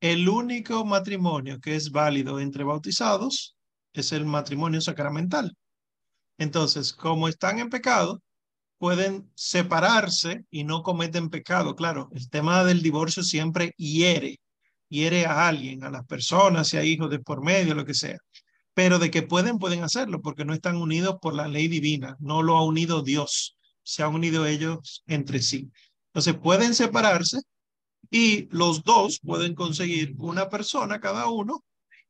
El único matrimonio que es válido entre bautizados es el matrimonio sacramental. Entonces, como están en pecado, pueden separarse y no cometen pecado. Claro, el tema del divorcio siempre hiere, hiere a alguien, a las personas, sea hijos de por medio, lo que sea. Pero de que pueden, pueden hacerlo, porque no están unidos por la ley divina, no lo ha unido Dios, se han unido ellos entre sí. Entonces pueden separarse y los dos pueden conseguir una persona cada uno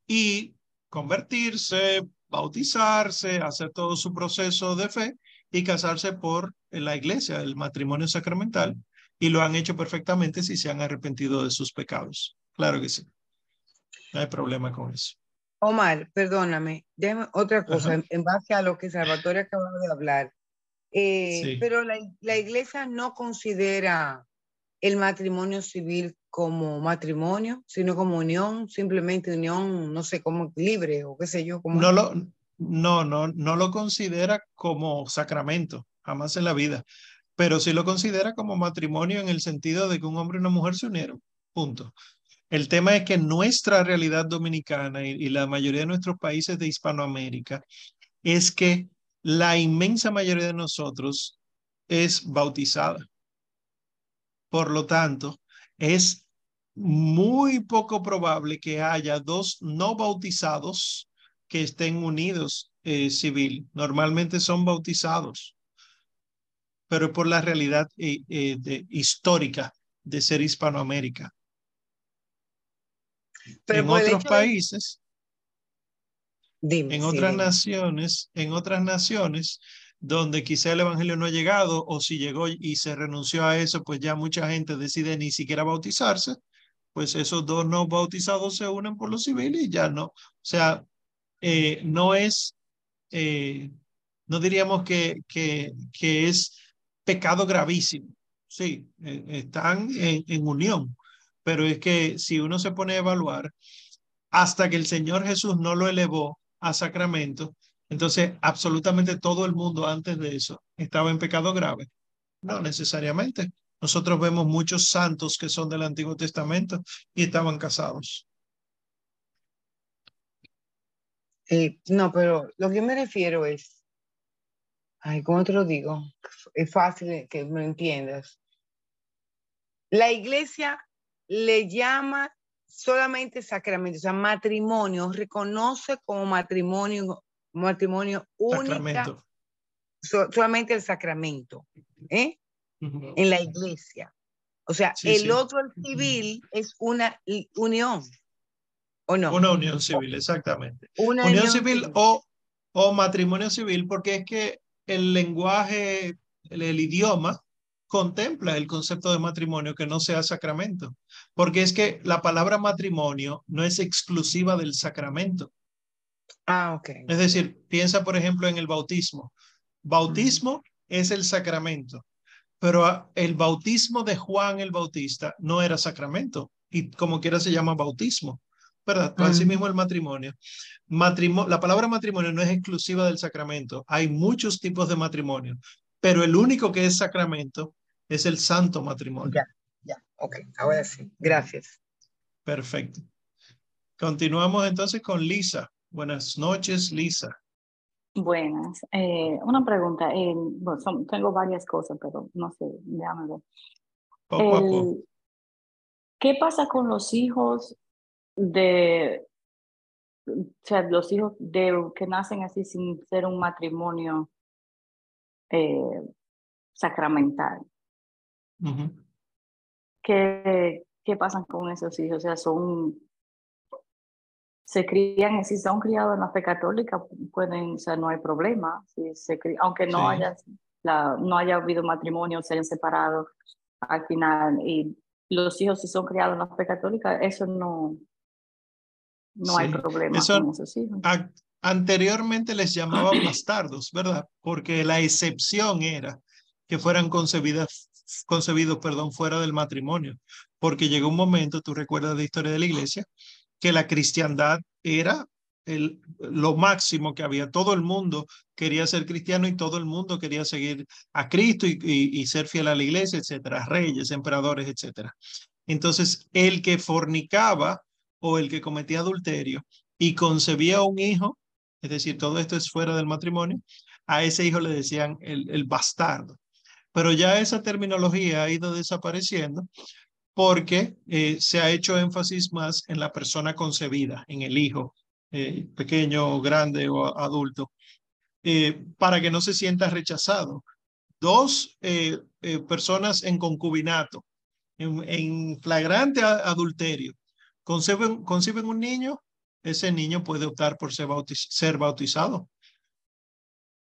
y convertirse, bautizarse, hacer todo su proceso de fe y casarse por la iglesia, el matrimonio sacramental, y lo han hecho perfectamente si se han arrepentido de sus pecados. Claro que sí. No hay problema con eso. Omar, perdóname, déjame otra cosa, en base a lo que Salvatore acaba de hablar. Eh, pero la, la, iglesia no considera el matrimonio civil como matrimonio, sino como unión, simplemente unión, no sé, como libre o qué sé yo. Como... No, lo, no, no, no lo considera como sacramento, jamás en la vida, pero sí lo considera como matrimonio en el sentido de que un hombre y una mujer se unieron, punto. El tema es que nuestra realidad dominicana y, y la mayoría de nuestros países de Hispanoamérica es que la inmensa mayoría de nosotros es bautizada. Por lo tanto, es muy poco probable que haya dos no bautizados que estén unidos eh, civil. Normalmente son bautizados, pero por la realidad eh, eh, histórica de ser Hispanoamérica. en otros países, en otras naciones, en otras naciones, donde quizá el Evangelio no ha llegado o si llegó y se renunció a eso, pues ya mucha gente decide ni siquiera bautizarse, pues esos dos no bautizados se unen por lo civil y ya no. O sea, eh, no es, eh, no diríamos que, que, es pecado gravísimo. Sí, eh, están en, en unión, pero es que si uno se pone a evaluar, hasta que el Señor Jesús no lo elevó a sacramento, entonces, absolutamente todo el mundo antes de eso estaba en pecado grave. No necesariamente. Nosotros vemos muchos santos que son del Antiguo Testamento y estaban casados. No, pero lo que me refiero es, ay, ¿cómo te lo digo? Es fácil que me entiendas. La iglesia le llama solamente sacramento, o sea, matrimonio, reconoce como matrimonio matrimonio único, solamente el sacramento, ¿eh? En la iglesia. O sea, el otro, el civil, es una unión, ¿o no? Una unión civil, exactamente. Una unión, civil, O, o matrimonio civil, porque es que el lenguaje, el, el idioma, contempla el concepto de matrimonio que no sea sacramento, porque es que la palabra matrimonio no es exclusiva del sacramento. Ah, ok. Es decir, piensa, por ejemplo, en el bautismo. Bautismo es el sacramento, pero el bautismo de Juan el Bautista no era sacramento y como quiera se llama bautismo, ¿verdad? Así mismo el matrimonio. matrimonio. La palabra matrimonio no es exclusiva del sacramento. Hay muchos tipos de matrimonio, pero el único que es sacramento es el santo matrimonio. Ya, ya, ok, ahora sí. Gracias. Perfecto. Continuamos entonces con Lisa. Buenas noches, Lisa. Buenas. Eh, una pregunta. tengo varias cosas, pero no sé, déjame ver. Poco ¿Qué pasa con los hijos de, o sea, los hijos de que nacen así sin ser un matrimonio eh, sacramental? ¿Qué, ¿Qué pasan con esos hijos? O sea, son se crían, si son criados en la fe católica, pueden, o sea, no hay problema, si se aunque no, haya, la, no haya habido matrimonio, se hayan separado al final, y los hijos si son criados en la fe católica, eso no, no hay problema con esos hijos. Anteriormente les llamaban bastardos, ¿verdad? Porque la excepción era que fueran concebidas, concebidos, perdón, fuera del matrimonio. Porque llegó un momento, tú recuerdas la historia de la iglesia, que la cristiandad era el, lo máximo que había. Todo el mundo quería ser cristiano y todo el mundo quería seguir a Cristo y, y ser fiel a la iglesia, etcétera, reyes, emperadores, etcétera. Entonces, el que fornicaba o el que cometía adulterio y concebía un hijo, es decir, todo esto es fuera del matrimonio, a ese hijo le decían el, el bastardo. Pero ya esa terminología ha ido desapareciendo porque eh, se ha hecho énfasis más en la persona concebida, en el hijo, eh, pequeño, grande o adulto, eh, para que no se sienta rechazado. Dos personas en concubinato, en flagrante adulterio, conciben, conciben un niño, ese niño puede optar por ser, bautizado.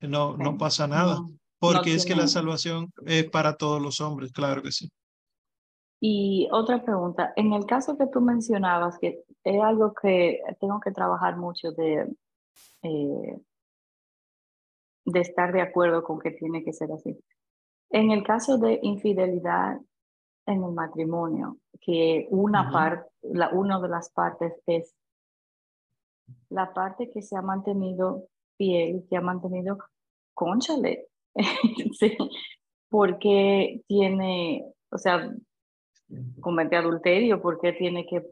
No, no pasa nada, porque es que la salvación es para todos los hombres, claro que sí. Y otra pregunta, en el caso que tú mencionabas, que es algo que tengo que trabajar mucho de, eh, de estar de acuerdo con que tiene que ser así. En el caso de infidelidad en el matrimonio, que una parte, la, una de las partes es la parte que se ha mantenido fiel, que ha mantenido, conchale, sí, porque tiene, o sea, comete adulterio, porque tiene que,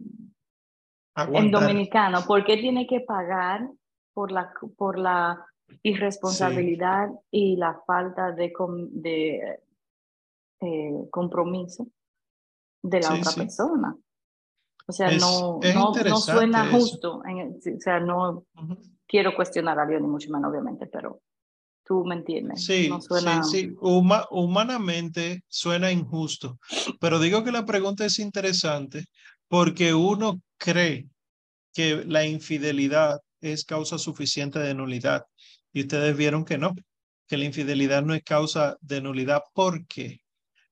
en dominicano, porque tiene que pagar por la, por la irresponsabilidad y la falta de, de eh, compromiso de la otra persona. O sea, no, no, no, suena justo. o sea, no quiero cuestionar a Dios, ni mucho menos, obviamente, pero tú me entiendes. Sí, suena... sí, sí. humanamente suena injusto. Pero digo que la pregunta es interesante porque uno cree que la infidelidad es causa suficiente de nulidad. Y ustedes vieron que no, que la infidelidad no es causa de nulidad. ¿Por qué?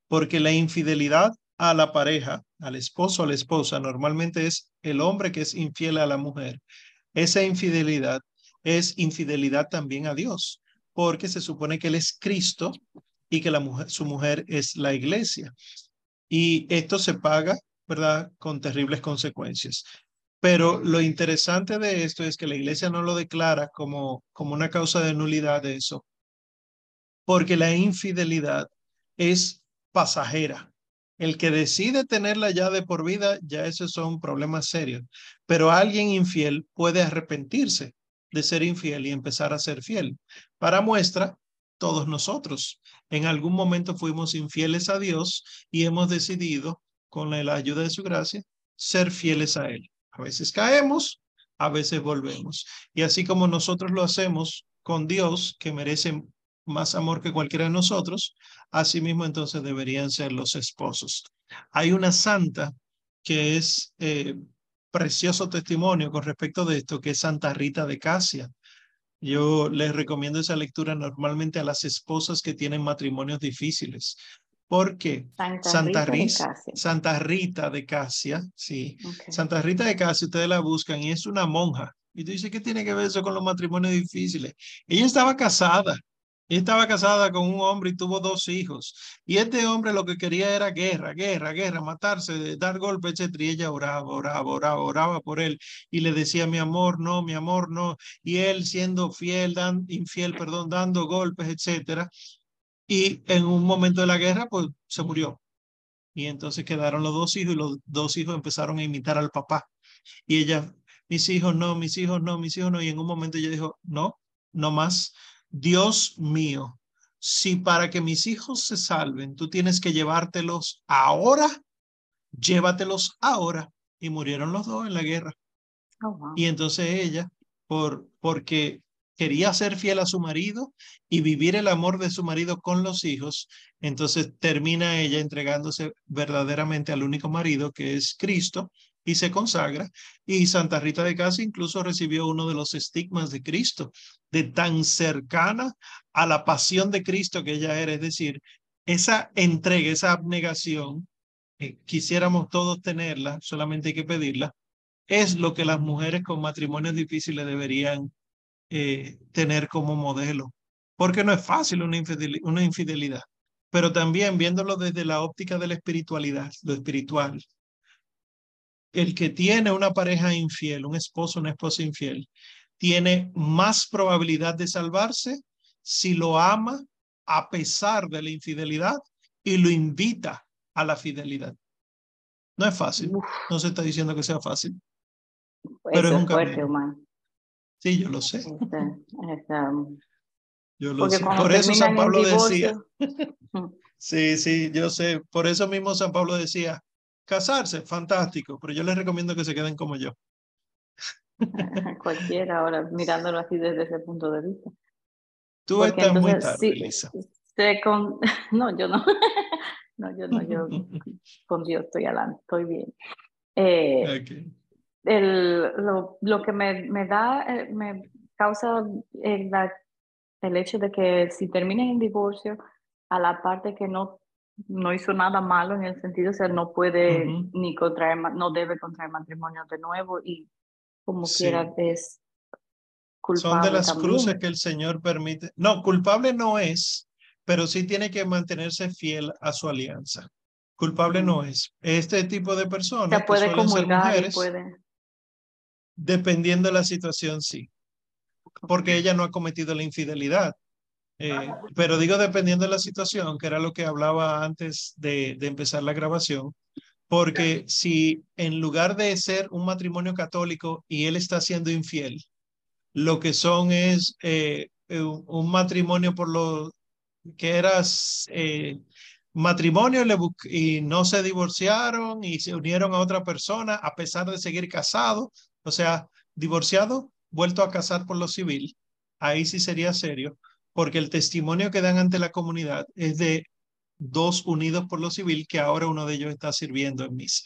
Porque la infidelidad a la pareja, al esposo a la esposa, normalmente es el hombre que es infiel a la mujer. Esa infidelidad es infidelidad también a Dios, porque se supone que Él es Cristo y que su mujer es la iglesia. Y esto se paga, ¿verdad?, con terribles consecuencias. Pero lo interesante de esto es que la iglesia no lo declara como, como una causa de nulidad de eso, porque la infidelidad es pasajera. El que decide tenerla ya de por vida, ya esos son problemas serios. Pero alguien infiel puede arrepentirse de ser infiel y empezar a ser fiel. Para muestra, todos nosotros en algún momento fuimos infieles a Dios y hemos decidido, con la ayuda de su gracia, ser fieles a Él. A veces caemos, a veces volvemos. Y así como nosotros lo hacemos con Dios, que merece más amor que cualquiera de nosotros, asimismo entonces deberían ser los esposos. Hay una santa que es eh, precioso testimonio con respecto de esto, que es Santa Rita de Casia. Yo les recomiendo esa lectura normalmente a las esposas que tienen matrimonios difíciles. Porque Santa, Rita, Santa Rita de Casia, sí. Santa Rita de Casia, ustedes la buscan y es una monja. Y tú dices, ¿qué tiene que ver eso con los matrimonios difíciles? Ella estaba casada ella estaba casada con un hombre y tuvo dos hijos. Y este hombre lo que quería era guerra, guerra, guerra, matarse, dar golpes, etc. Y ella oraba, oraba, oraba, oraba por él. Y le decía, mi amor, no, mi amor, no. Y él siendo fiel, dan, infiel, perdón, dando golpes, etc. Y en un momento de la guerra, pues se murió. Y entonces quedaron los dos hijos y los dos hijos empezaron a imitar al papá. Y ella, mis hijos no, mis hijos no, mis hijos no. Y en un momento ella dijo, no, no más Dios mío, si para que mis hijos se salven, tú tienes que llevártelos ahora, llévatelos ahora. Y murieron los dos en la guerra. Oh, y entonces ella, por, porque quería ser fiel a su marido y vivir el amor de su marido con los hijos, entonces termina ella entregándose verdaderamente al único marido que es Cristo y se consagra. Y Santa Rita de Casa incluso recibió uno de los estigmas de Cristo, de tan cercana a la pasión de Cristo que ella era. Es decir, esa entrega, esa abnegación, eh, quisiéramos todos tenerla, solamente hay que pedirla, es lo que las mujeres con matrimonios difíciles deberían eh, tener como modelo, porque no es fácil una infidelidad, una infidelidad, pero también viéndolo desde la óptica de la espiritualidad, lo espiritual. El que tiene una pareja infiel, un esposo, una esposa infiel, tiene más probabilidad de salvarse si lo ama a pesar de la infidelidad y lo invita a la fidelidad. No es fácil, no se está diciendo que sea fácil. pero es un fuerte, Sí, yo lo sé. Este, este, yo lo sé. Por eso San Pablo decía. sí, sí, yo sé. Por eso mismo San Pablo decía, casarse, fantástico, pero yo les recomiendo que se queden como yo. Cualquiera ahora, mirándolo así desde ese punto de vista. Tú estás muy tarde, Lisa. Con... No, yo no. No, yo no, yo con Dios estoy adelante, estoy bien. Eh, el, lo, lo, que me, me da, eh, me causa el, el hecho de que si termina en divorcio, a la parte que no, no hizo nada malo en el sentido, o sea, no puede ni contraer, no debe contraer matrimonio de nuevo y como quiera es culpable. Son de las cruces que el Señor permite. No, culpable no es, pero sí tiene que mantenerse fiel a su alianza. Culpable no es. Este tipo de personas puede que ser mujeres, puede... dependiendo de la situación, sí. Porque ella no ha cometido la infidelidad. Eh, pero digo dependiendo de la situación, que era lo que hablaba antes de, empezar la grabación, porque si en lugar de ser un matrimonio católico y él está siendo infiel, lo que son es eh, un matrimonio por, lo, que eras eh, matrimonio y no se divorciaron y se unieron a otra persona a pesar de seguir casados, o sea, divorciado, vuelto a casar por lo civil, ahí sí sería serio, porque el testimonio que dan ante la comunidad es de dos unidos por lo civil que ahora uno de ellos está sirviendo en misa.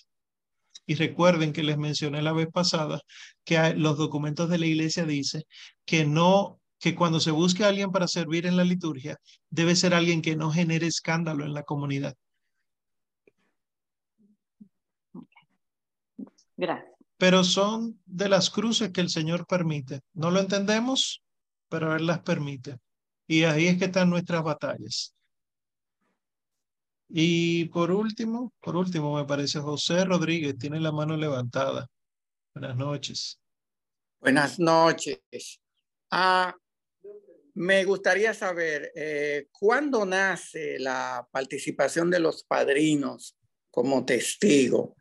Y recuerden que les mencioné la vez pasada que los documentos de la iglesia dice que no que cuando se busque a alguien para servir en la liturgia, debe ser alguien que no genere escándalo en la comunidad. Gracias. Pero son de las cruces que el Señor permite. No lo entendemos, pero Él las permite. Y ahí es que están nuestras batallas. Y por último, por último, me parece José Rodríguez tiene la mano levantada. Buenas noches. Buenas noches. Ah, me gustaría saber eh, cuándo nace la participación de los padrinos como testigo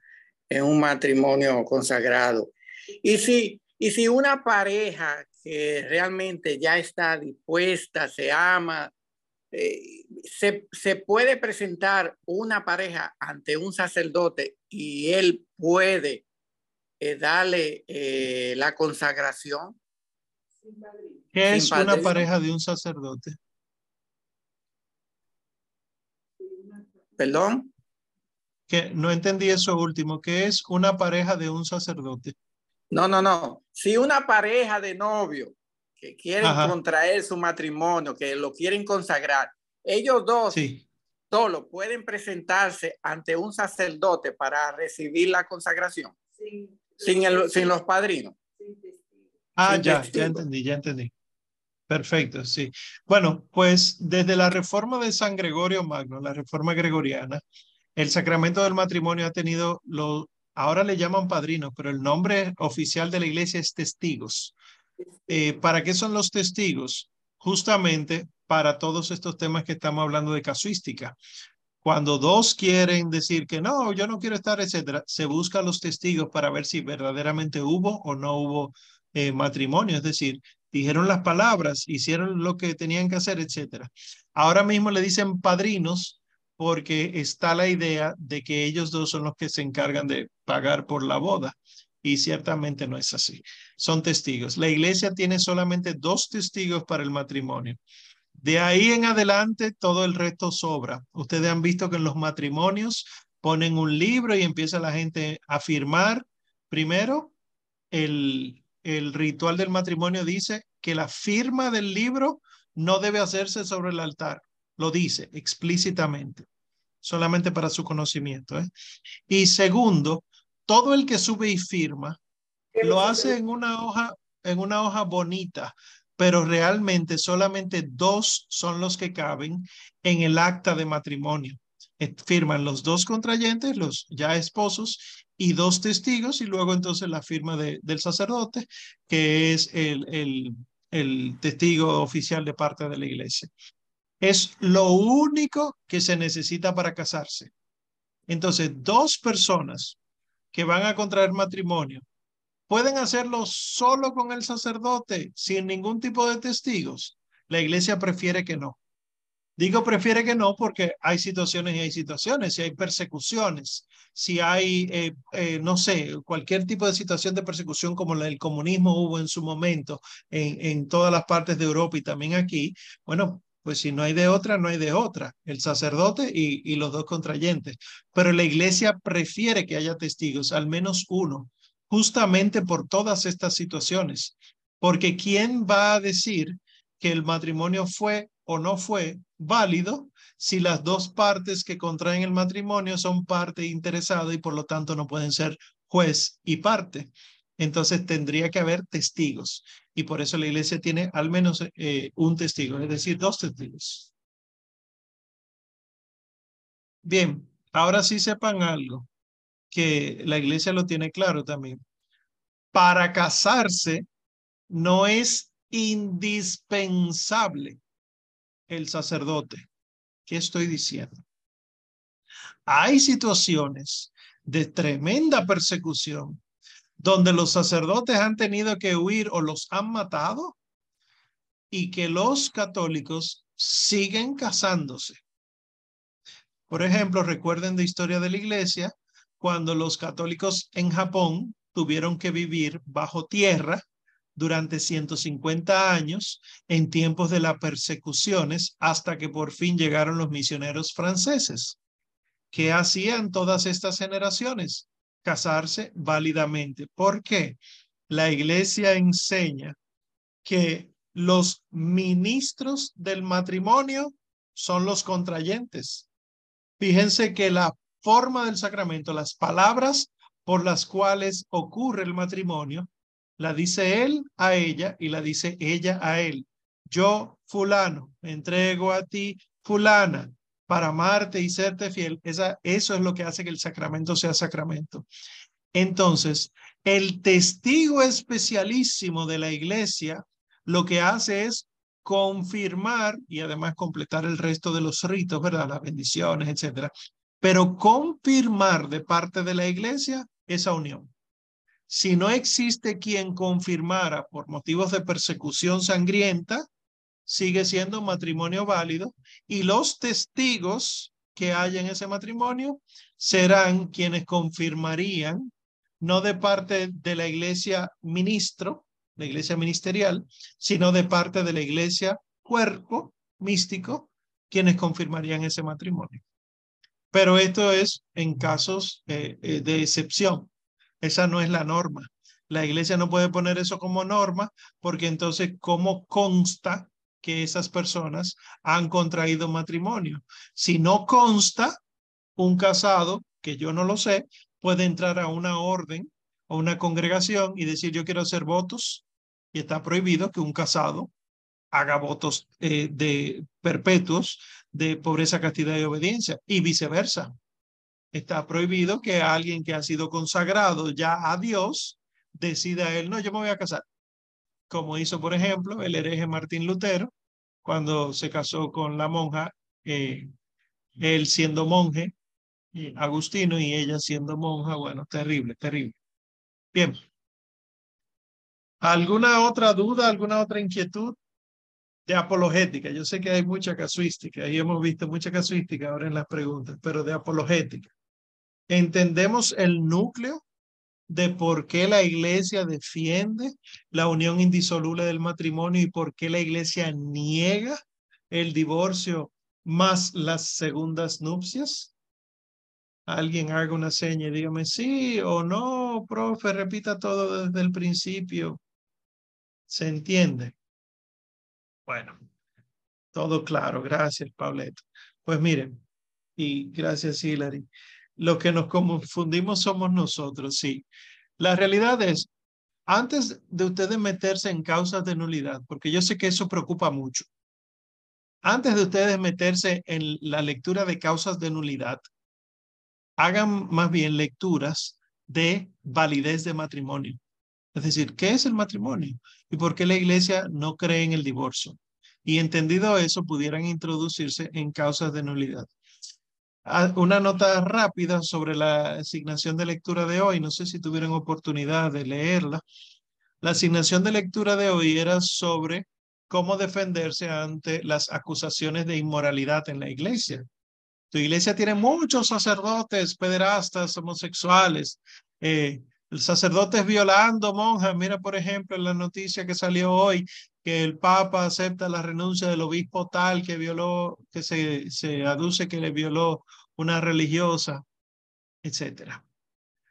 en un matrimonio consagrado. Y si, y si una pareja que realmente ya está dispuesta, se ama, eh, se, se, puede presentar una pareja ante un sacerdote y él puede eh, darle la consagración. ¿Qué es una pareja de un sacerdote? ¿Perdón? Que no entendí eso último. ¿Qué es una pareja de un sacerdote? No, no, no. Si una pareja de novio que quieren contraer su matrimonio, que lo quieren consagrar, ellos dos sí. solo pueden presentarse ante un sacerdote para recibir la consagración. Sin, el, sin los padrinos. Ah, ya, ya entendí, ya entendí. Perfecto, sí. Bueno, pues desde la reforma de San Gregorio Magno, la reforma gregoriana, el sacramento del matrimonio ha tenido, lo, ahora le llaman padrinos, pero el nombre oficial de la iglesia es testigos. Eh, ¿Para qué son los testigos? Justamente para todos estos temas que estamos hablando de casuística. Cuando dos quieren decir que no, yo no quiero estar, etcétera, se buscan los testigos para ver si verdaderamente hubo o no hubo eh, matrimonio, es decir, dijeron las palabras, hicieron lo que tenían que hacer, etc. Ahora mismo le dicen padrinos porque está la idea de que ellos dos son los que se encargan de pagar por la boda. Y ciertamente no es así. Son testigos. La iglesia tiene solamente dos testigos para el matrimonio. De ahí en adelante, todo el resto sobra. Ustedes han visto que en los matrimonios ponen un libro y empieza la gente a firmar primero el, el ritual del matrimonio dice que la firma del libro no debe hacerse sobre el altar. Lo dice explícitamente, solamente para su conocimiento. ¿eh? Y segundo, todo el que sube y firma lo hace en una hoja, en una hoja bonita, pero realmente solamente dos son los que caben en el acta de matrimonio. Firman los dos contrayentes, los ya esposos, y dos testigos, y luego entonces la firma de, del sacerdote, que es el, el, el testigo oficial de parte de la iglesia. Es lo único que se necesita para casarse. Entonces, dos personas que van a contraer matrimonio pueden hacerlo solo con el sacerdote, sin ningún tipo de testigos. La iglesia prefiere que no. Digo prefiere que no porque hay situaciones y hay situaciones, si hay persecuciones, si hay, eh, eh, no sé, cualquier tipo de situación de persecución como la del comunismo hubo en su momento en, en todas las partes de Europa y también aquí, bueno, pues si no hay de otra, no hay de otra, el sacerdote y, los dos contrayentes. Pero la iglesia prefiere que haya testigos, al menos uno, justamente por todas estas situaciones. Porque ¿quién va a decir que el matrimonio fue o no fue válido si las dos partes que contraen el matrimonio son parte interesada y por lo tanto no pueden ser juez y parte. Entonces tendría que haber testigos y por eso la iglesia tiene al menos eh, un testigo, es decir, dos testigos. Bien, ahora sí sepan algo, que la iglesia lo tiene claro también. Para casarse no es indispensable el sacerdote. ¿Qué estoy diciendo? Hay situaciones de tremenda persecución donde los sacerdotes han tenido que huir o los han matado y que los católicos siguen casándose. Por ejemplo, recuerden de historia de la iglesia, cuando los católicos en Japón tuvieron que vivir bajo tierra durante 150 años en tiempos de las persecuciones hasta que por fin llegaron los misioneros franceses. ¿Qué hacían todas estas generaciones? Casarse válidamente. ¿Por qué? La iglesia enseña que los ministros del matrimonio son los contrayentes. Fíjense que la forma del sacramento, las palabras por las cuales ocurre el matrimonio, la dice él a ella y la dice ella a él. Yo, fulano, me entrego a ti, fulana, para amarte y serte fiel. Esa, eso es lo que hace que el sacramento sea sacramento. Entonces, el testigo especialísimo de la iglesia lo que hace es confirmar y además completar el resto de los ritos, ¿verdad? Las bendiciones, etcétera. Pero confirmar de parte de la iglesia esa unión. Si no existe quien confirmara por motivos de persecución sangrienta, sigue siendo matrimonio válido y los testigos que hay en ese matrimonio serán quienes confirmarían, no de parte de la iglesia ministro, la iglesia ministerial, sino de parte de la iglesia cuerpo místico, quienes confirmarían ese matrimonio. Pero esto es en casos eh, eh, de excepción. Esa no es la norma. La iglesia no puede poner eso como norma porque entonces, ¿cómo consta que esas personas han contraído matrimonio? Si no consta, un casado, que yo no lo sé, puede entrar a una orden o una congregación y decir yo quiero hacer votos y está prohibido que un casado haga votos eh, de perpetuos de pobreza, castidad y obediencia y viceversa está prohibido que alguien que ha sido consagrado ya a Dios decida él, no, yo me voy a casar. Como hizo, por ejemplo, el hereje Martín Lutero, cuando se casó con la monja, eh, él siendo monje, Agustino, y ella siendo monja, bueno, terrible, terrible. Bien. ¿Alguna otra duda, alguna otra inquietud de apologética? Yo sé que hay mucha casuística, y hemos visto mucha casuística ahora en las preguntas, pero de apologética entendemos el núcleo de por qué la iglesia defiende la unión indisoluble del matrimonio y por qué la iglesia niega el divorcio más las segundas nupcias? Alguien haga una seña y dígame sí o no, profe, repita todo desde el principio. ¿Se entiende? Bueno, todo claro. Gracias, Pauleto. Pues miren, y gracias, Hilary. Lo que nos confundimos somos nosotros, sí. La realidad es, antes de ustedes meterse en causas de nulidad, porque yo sé que eso preocupa mucho, antes de ustedes meterse en la lectura de causas de nulidad, hagan más bien lecturas de validez de matrimonio. Es decir, ¿qué es el matrimonio? ¿Y por qué la iglesia no cree en el divorcio? Y entendido eso, pudieran introducirse en causas de nulidad. Ah, una nota rápida sobre la asignación de lectura de hoy. No sé si tuvieron oportunidad de leerla. La asignación de lectura de hoy era sobre cómo defenderse ante las acusaciones de inmoralidad en la iglesia. Tu iglesia tiene muchos sacerdotes, pederastas, homosexuales, eh, sacerdotes violando monjas. Mira, por ejemplo, la noticia que salió hoy, que el Papa acepta la renuncia del obispo tal que violó, que se, se aduce que le violó una religiosa, etcétera.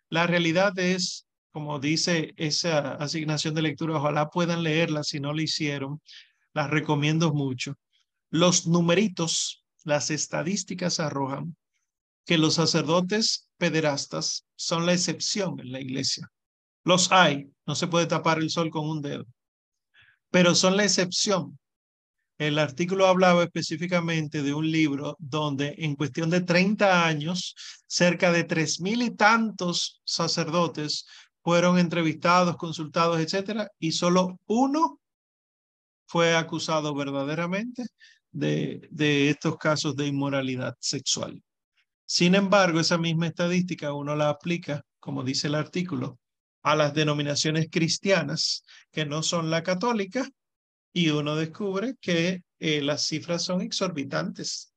La realidad es, como dice esa asignación de lectura, ojalá puedan leerla si no lo hicieron, las recomiendo mucho. Los numeritos, las estadísticas arrojan que los sacerdotes pederastas son la excepción en la iglesia. Los hay, no se puede tapar el sol con un dedo pero son la excepción. El artículo hablaba específicamente de un libro donde en cuestión de 30 años, cerca de tres mil y tantos sacerdotes fueron entrevistados, consultados, etcétera, y solo uno fue acusado verdaderamente de, de estos casos de inmoralidad sexual. Sin embargo, esa misma estadística uno la aplica, como dice el artículo, a las denominaciones cristianas que no son la católica y uno descubre que eh, las cifras son exorbitantes,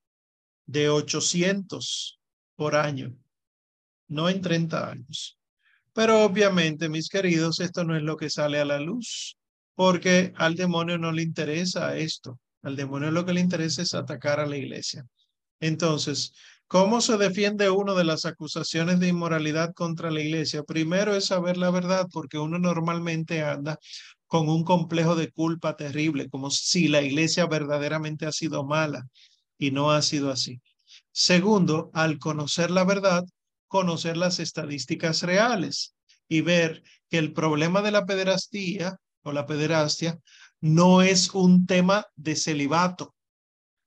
de 800 por año, no en 30 años. Pero obviamente, mis queridos, esto no es lo que sale a la luz, porque al demonio no le interesa esto. Al demonio lo que le interesa es atacar a la iglesia. Entonces, ¿Cómo se defiende uno de las acusaciones de inmoralidad contra la iglesia? Primero es saber la verdad, porque uno normalmente anda con un complejo de culpa terrible, como si la iglesia verdaderamente ha sido mala y no ha sido así. Segundo, al conocer la verdad, conocer las estadísticas reales y ver que el problema de la pederastía o la pederastia no es un tema de celibato,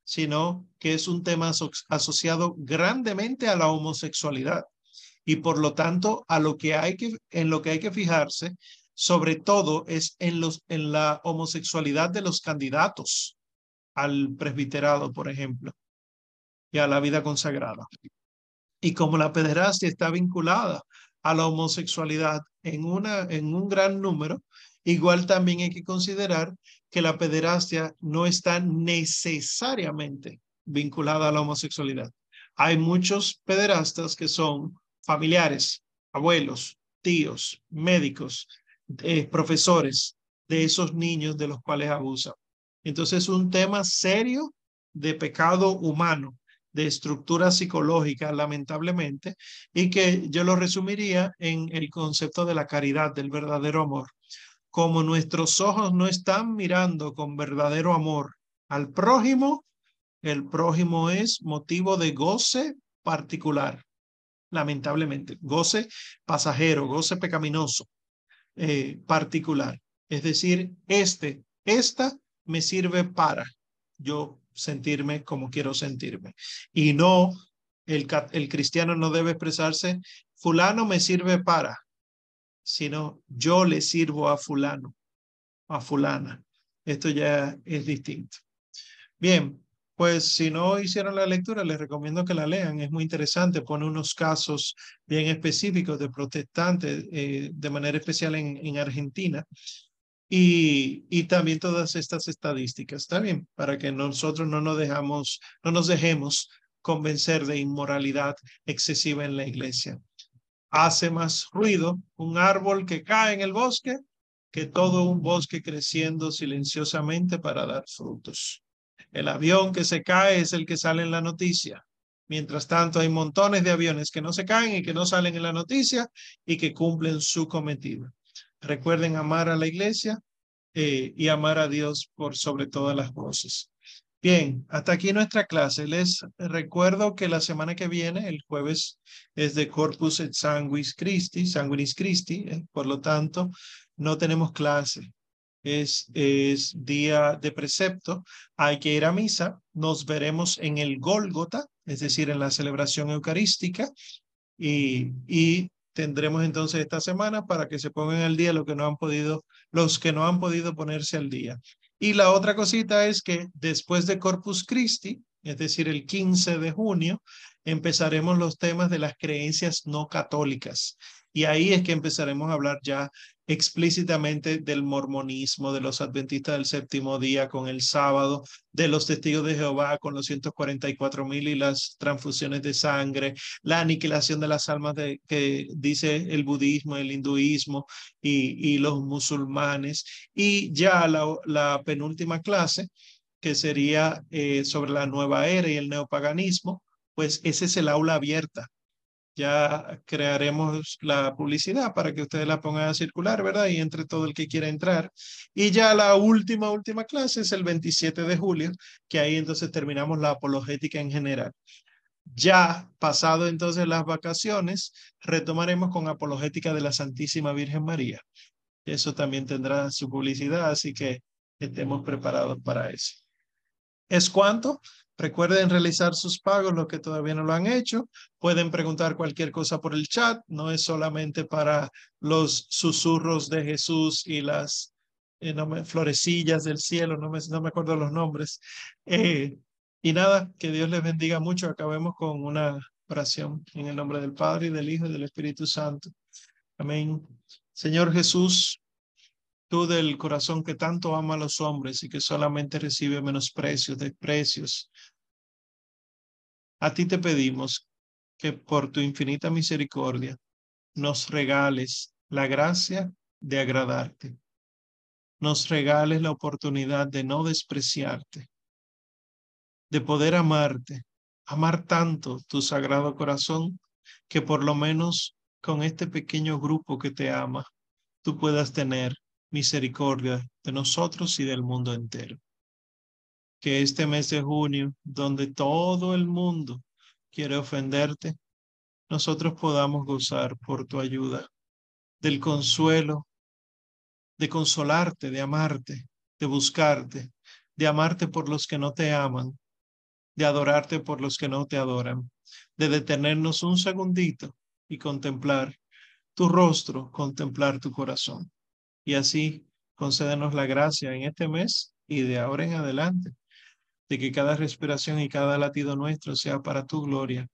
sino que es un tema asociado grandemente a la homosexualidad y por lo tanto a lo que hay que en lo que hay que fijarse sobre todo es en los en la homosexualidad de los candidatos al presbiterado, por ejemplo, y a la vida consagrada. Y como la pederastia está vinculada a la homosexualidad en una en un gran número, igual también hay que considerar que la pederastia no está necesariamente vinculada a la homosexualidad. Hay muchos pederastas que son familiares, abuelos, tíos, médicos, eh, profesores de esos niños de los cuales abusan. Entonces es un tema serio de pecado humano, de estructura psicológica, lamentablemente, y que yo lo resumiría en el concepto de la caridad, del verdadero amor como nuestros ojos no están mirando con verdadero amor al prójimo, el prójimo es motivo de goce particular, lamentablemente, goce pasajero, goce pecaminoso eh, particular. Es decir, este, esta me sirve para yo sentirme como quiero sentirme. Y no, el, el cristiano no debe expresarse, fulano me sirve para, sino yo le sirvo a fulano, a fulana. Esto ya es distinto. Bien, pues si no hicieron la lectura, les recomiendo que la lean. Es muy interesante. Pone unos casos bien específicos de protestantes, eh, de manera especial en, en Argentina. Y, y, también todas estas estadísticas. Está bien, para que nosotros no nos dejamos, no nos dejemos convencer de inmoralidad excesiva en la iglesia hace más ruido un árbol que cae en el bosque que todo un bosque creciendo silenciosamente para dar frutos. El avión que se cae es el que sale en la noticia. Mientras tanto, hay montones de aviones que no se caen y que no salen en la noticia y que cumplen su cometido. Recuerden amar a la iglesia eh, y amar a Dios por sobre todas las cosas. Bien, hasta aquí nuestra clase. Les recuerdo que la semana que viene, el jueves, es de Corpus et Sanguis Christi, Sanguinis Christi, eh, por lo tanto, no tenemos clase. Es, es día de precepto, hay que ir a misa, nos veremos en el Gólgota, es decir, en la celebración eucarística, y, y tendremos entonces esta semana para que se pongan al día lo que no han podido, los que no han podido ponerse al día. Y la otra cosita es que después de Corpus Christi, es decir, el 15 de junio, empezaremos los temas de las creencias no católicas. Y ahí es que empezaremos a hablar ya explícitamente del mormonismo, de los adventistas del séptimo día con el sábado, de los testigos de Jehová con los 144 mil y las transfusiones de sangre, la aniquilación de las almas de, que dice el budismo, el hinduismo y, y los musulmanes. Y ya la, penúltima clase, que sería eh, sobre la nueva era y el neopaganismo, pues ese es el aula abierta ya crearemos la publicidad para que ustedes la pongan a circular, ¿verdad? Y entre todo el que quiera entrar. Y ya la última, última clase es el 27 de julio, que ahí entonces terminamos la apologética en general. Ya pasado entonces las vacaciones, retomaremos con apologética de la Santísima Virgen María. Eso también tendrá su publicidad, así que estemos preparados para eso. ¿Es cuánto? Recuerden realizar sus pagos, los que todavía no lo han hecho. Pueden preguntar cualquier cosa por el chat. No es solamente para los susurros de Jesús y las eh, florecillas del cielo. No me, acuerdo los nombres. Eh, y nada, que Dios les bendiga mucho. Acabemos con una oración en el nombre del Padre y del Hijo y del Espíritu Santo. Amén. Señor Jesús, tú del corazón que tanto ama a los hombres y que solamente recibe menosprecios, desprecios. A ti te pedimos que por tu infinita misericordia nos regales la gracia de agradarte, nos regales la oportunidad de no despreciarte, de poder amarte, amar tanto tu sagrado corazón, que por lo menos con este pequeño grupo que te ama, tú puedas tener misericordia de nosotros y del mundo entero. Que este mes de junio, donde todo el mundo quiere ofenderte, nosotros podamos gozar por tu ayuda del consuelo, de consolarte, de amarte, de buscarte, de amarte por los que no te aman, de adorarte por los que no te adoran, de detenernos un segundito y contemplar tu rostro, contemplar tu corazón y así concédenos la gracia en este mes y de ahora en adelante, de que cada respiración y cada latido nuestro sea para tu gloria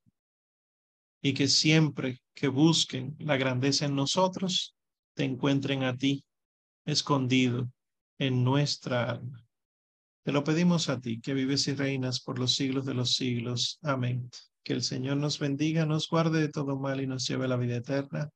y que siempre que busquen la grandeza en nosotros, te encuentren a ti escondido en nuestra alma. Te lo pedimos a ti, que vives y reinas por los siglos de los siglos. Amén. Que el Señor nos bendiga, nos guarde de todo mal y nos lleve a la vida eterna.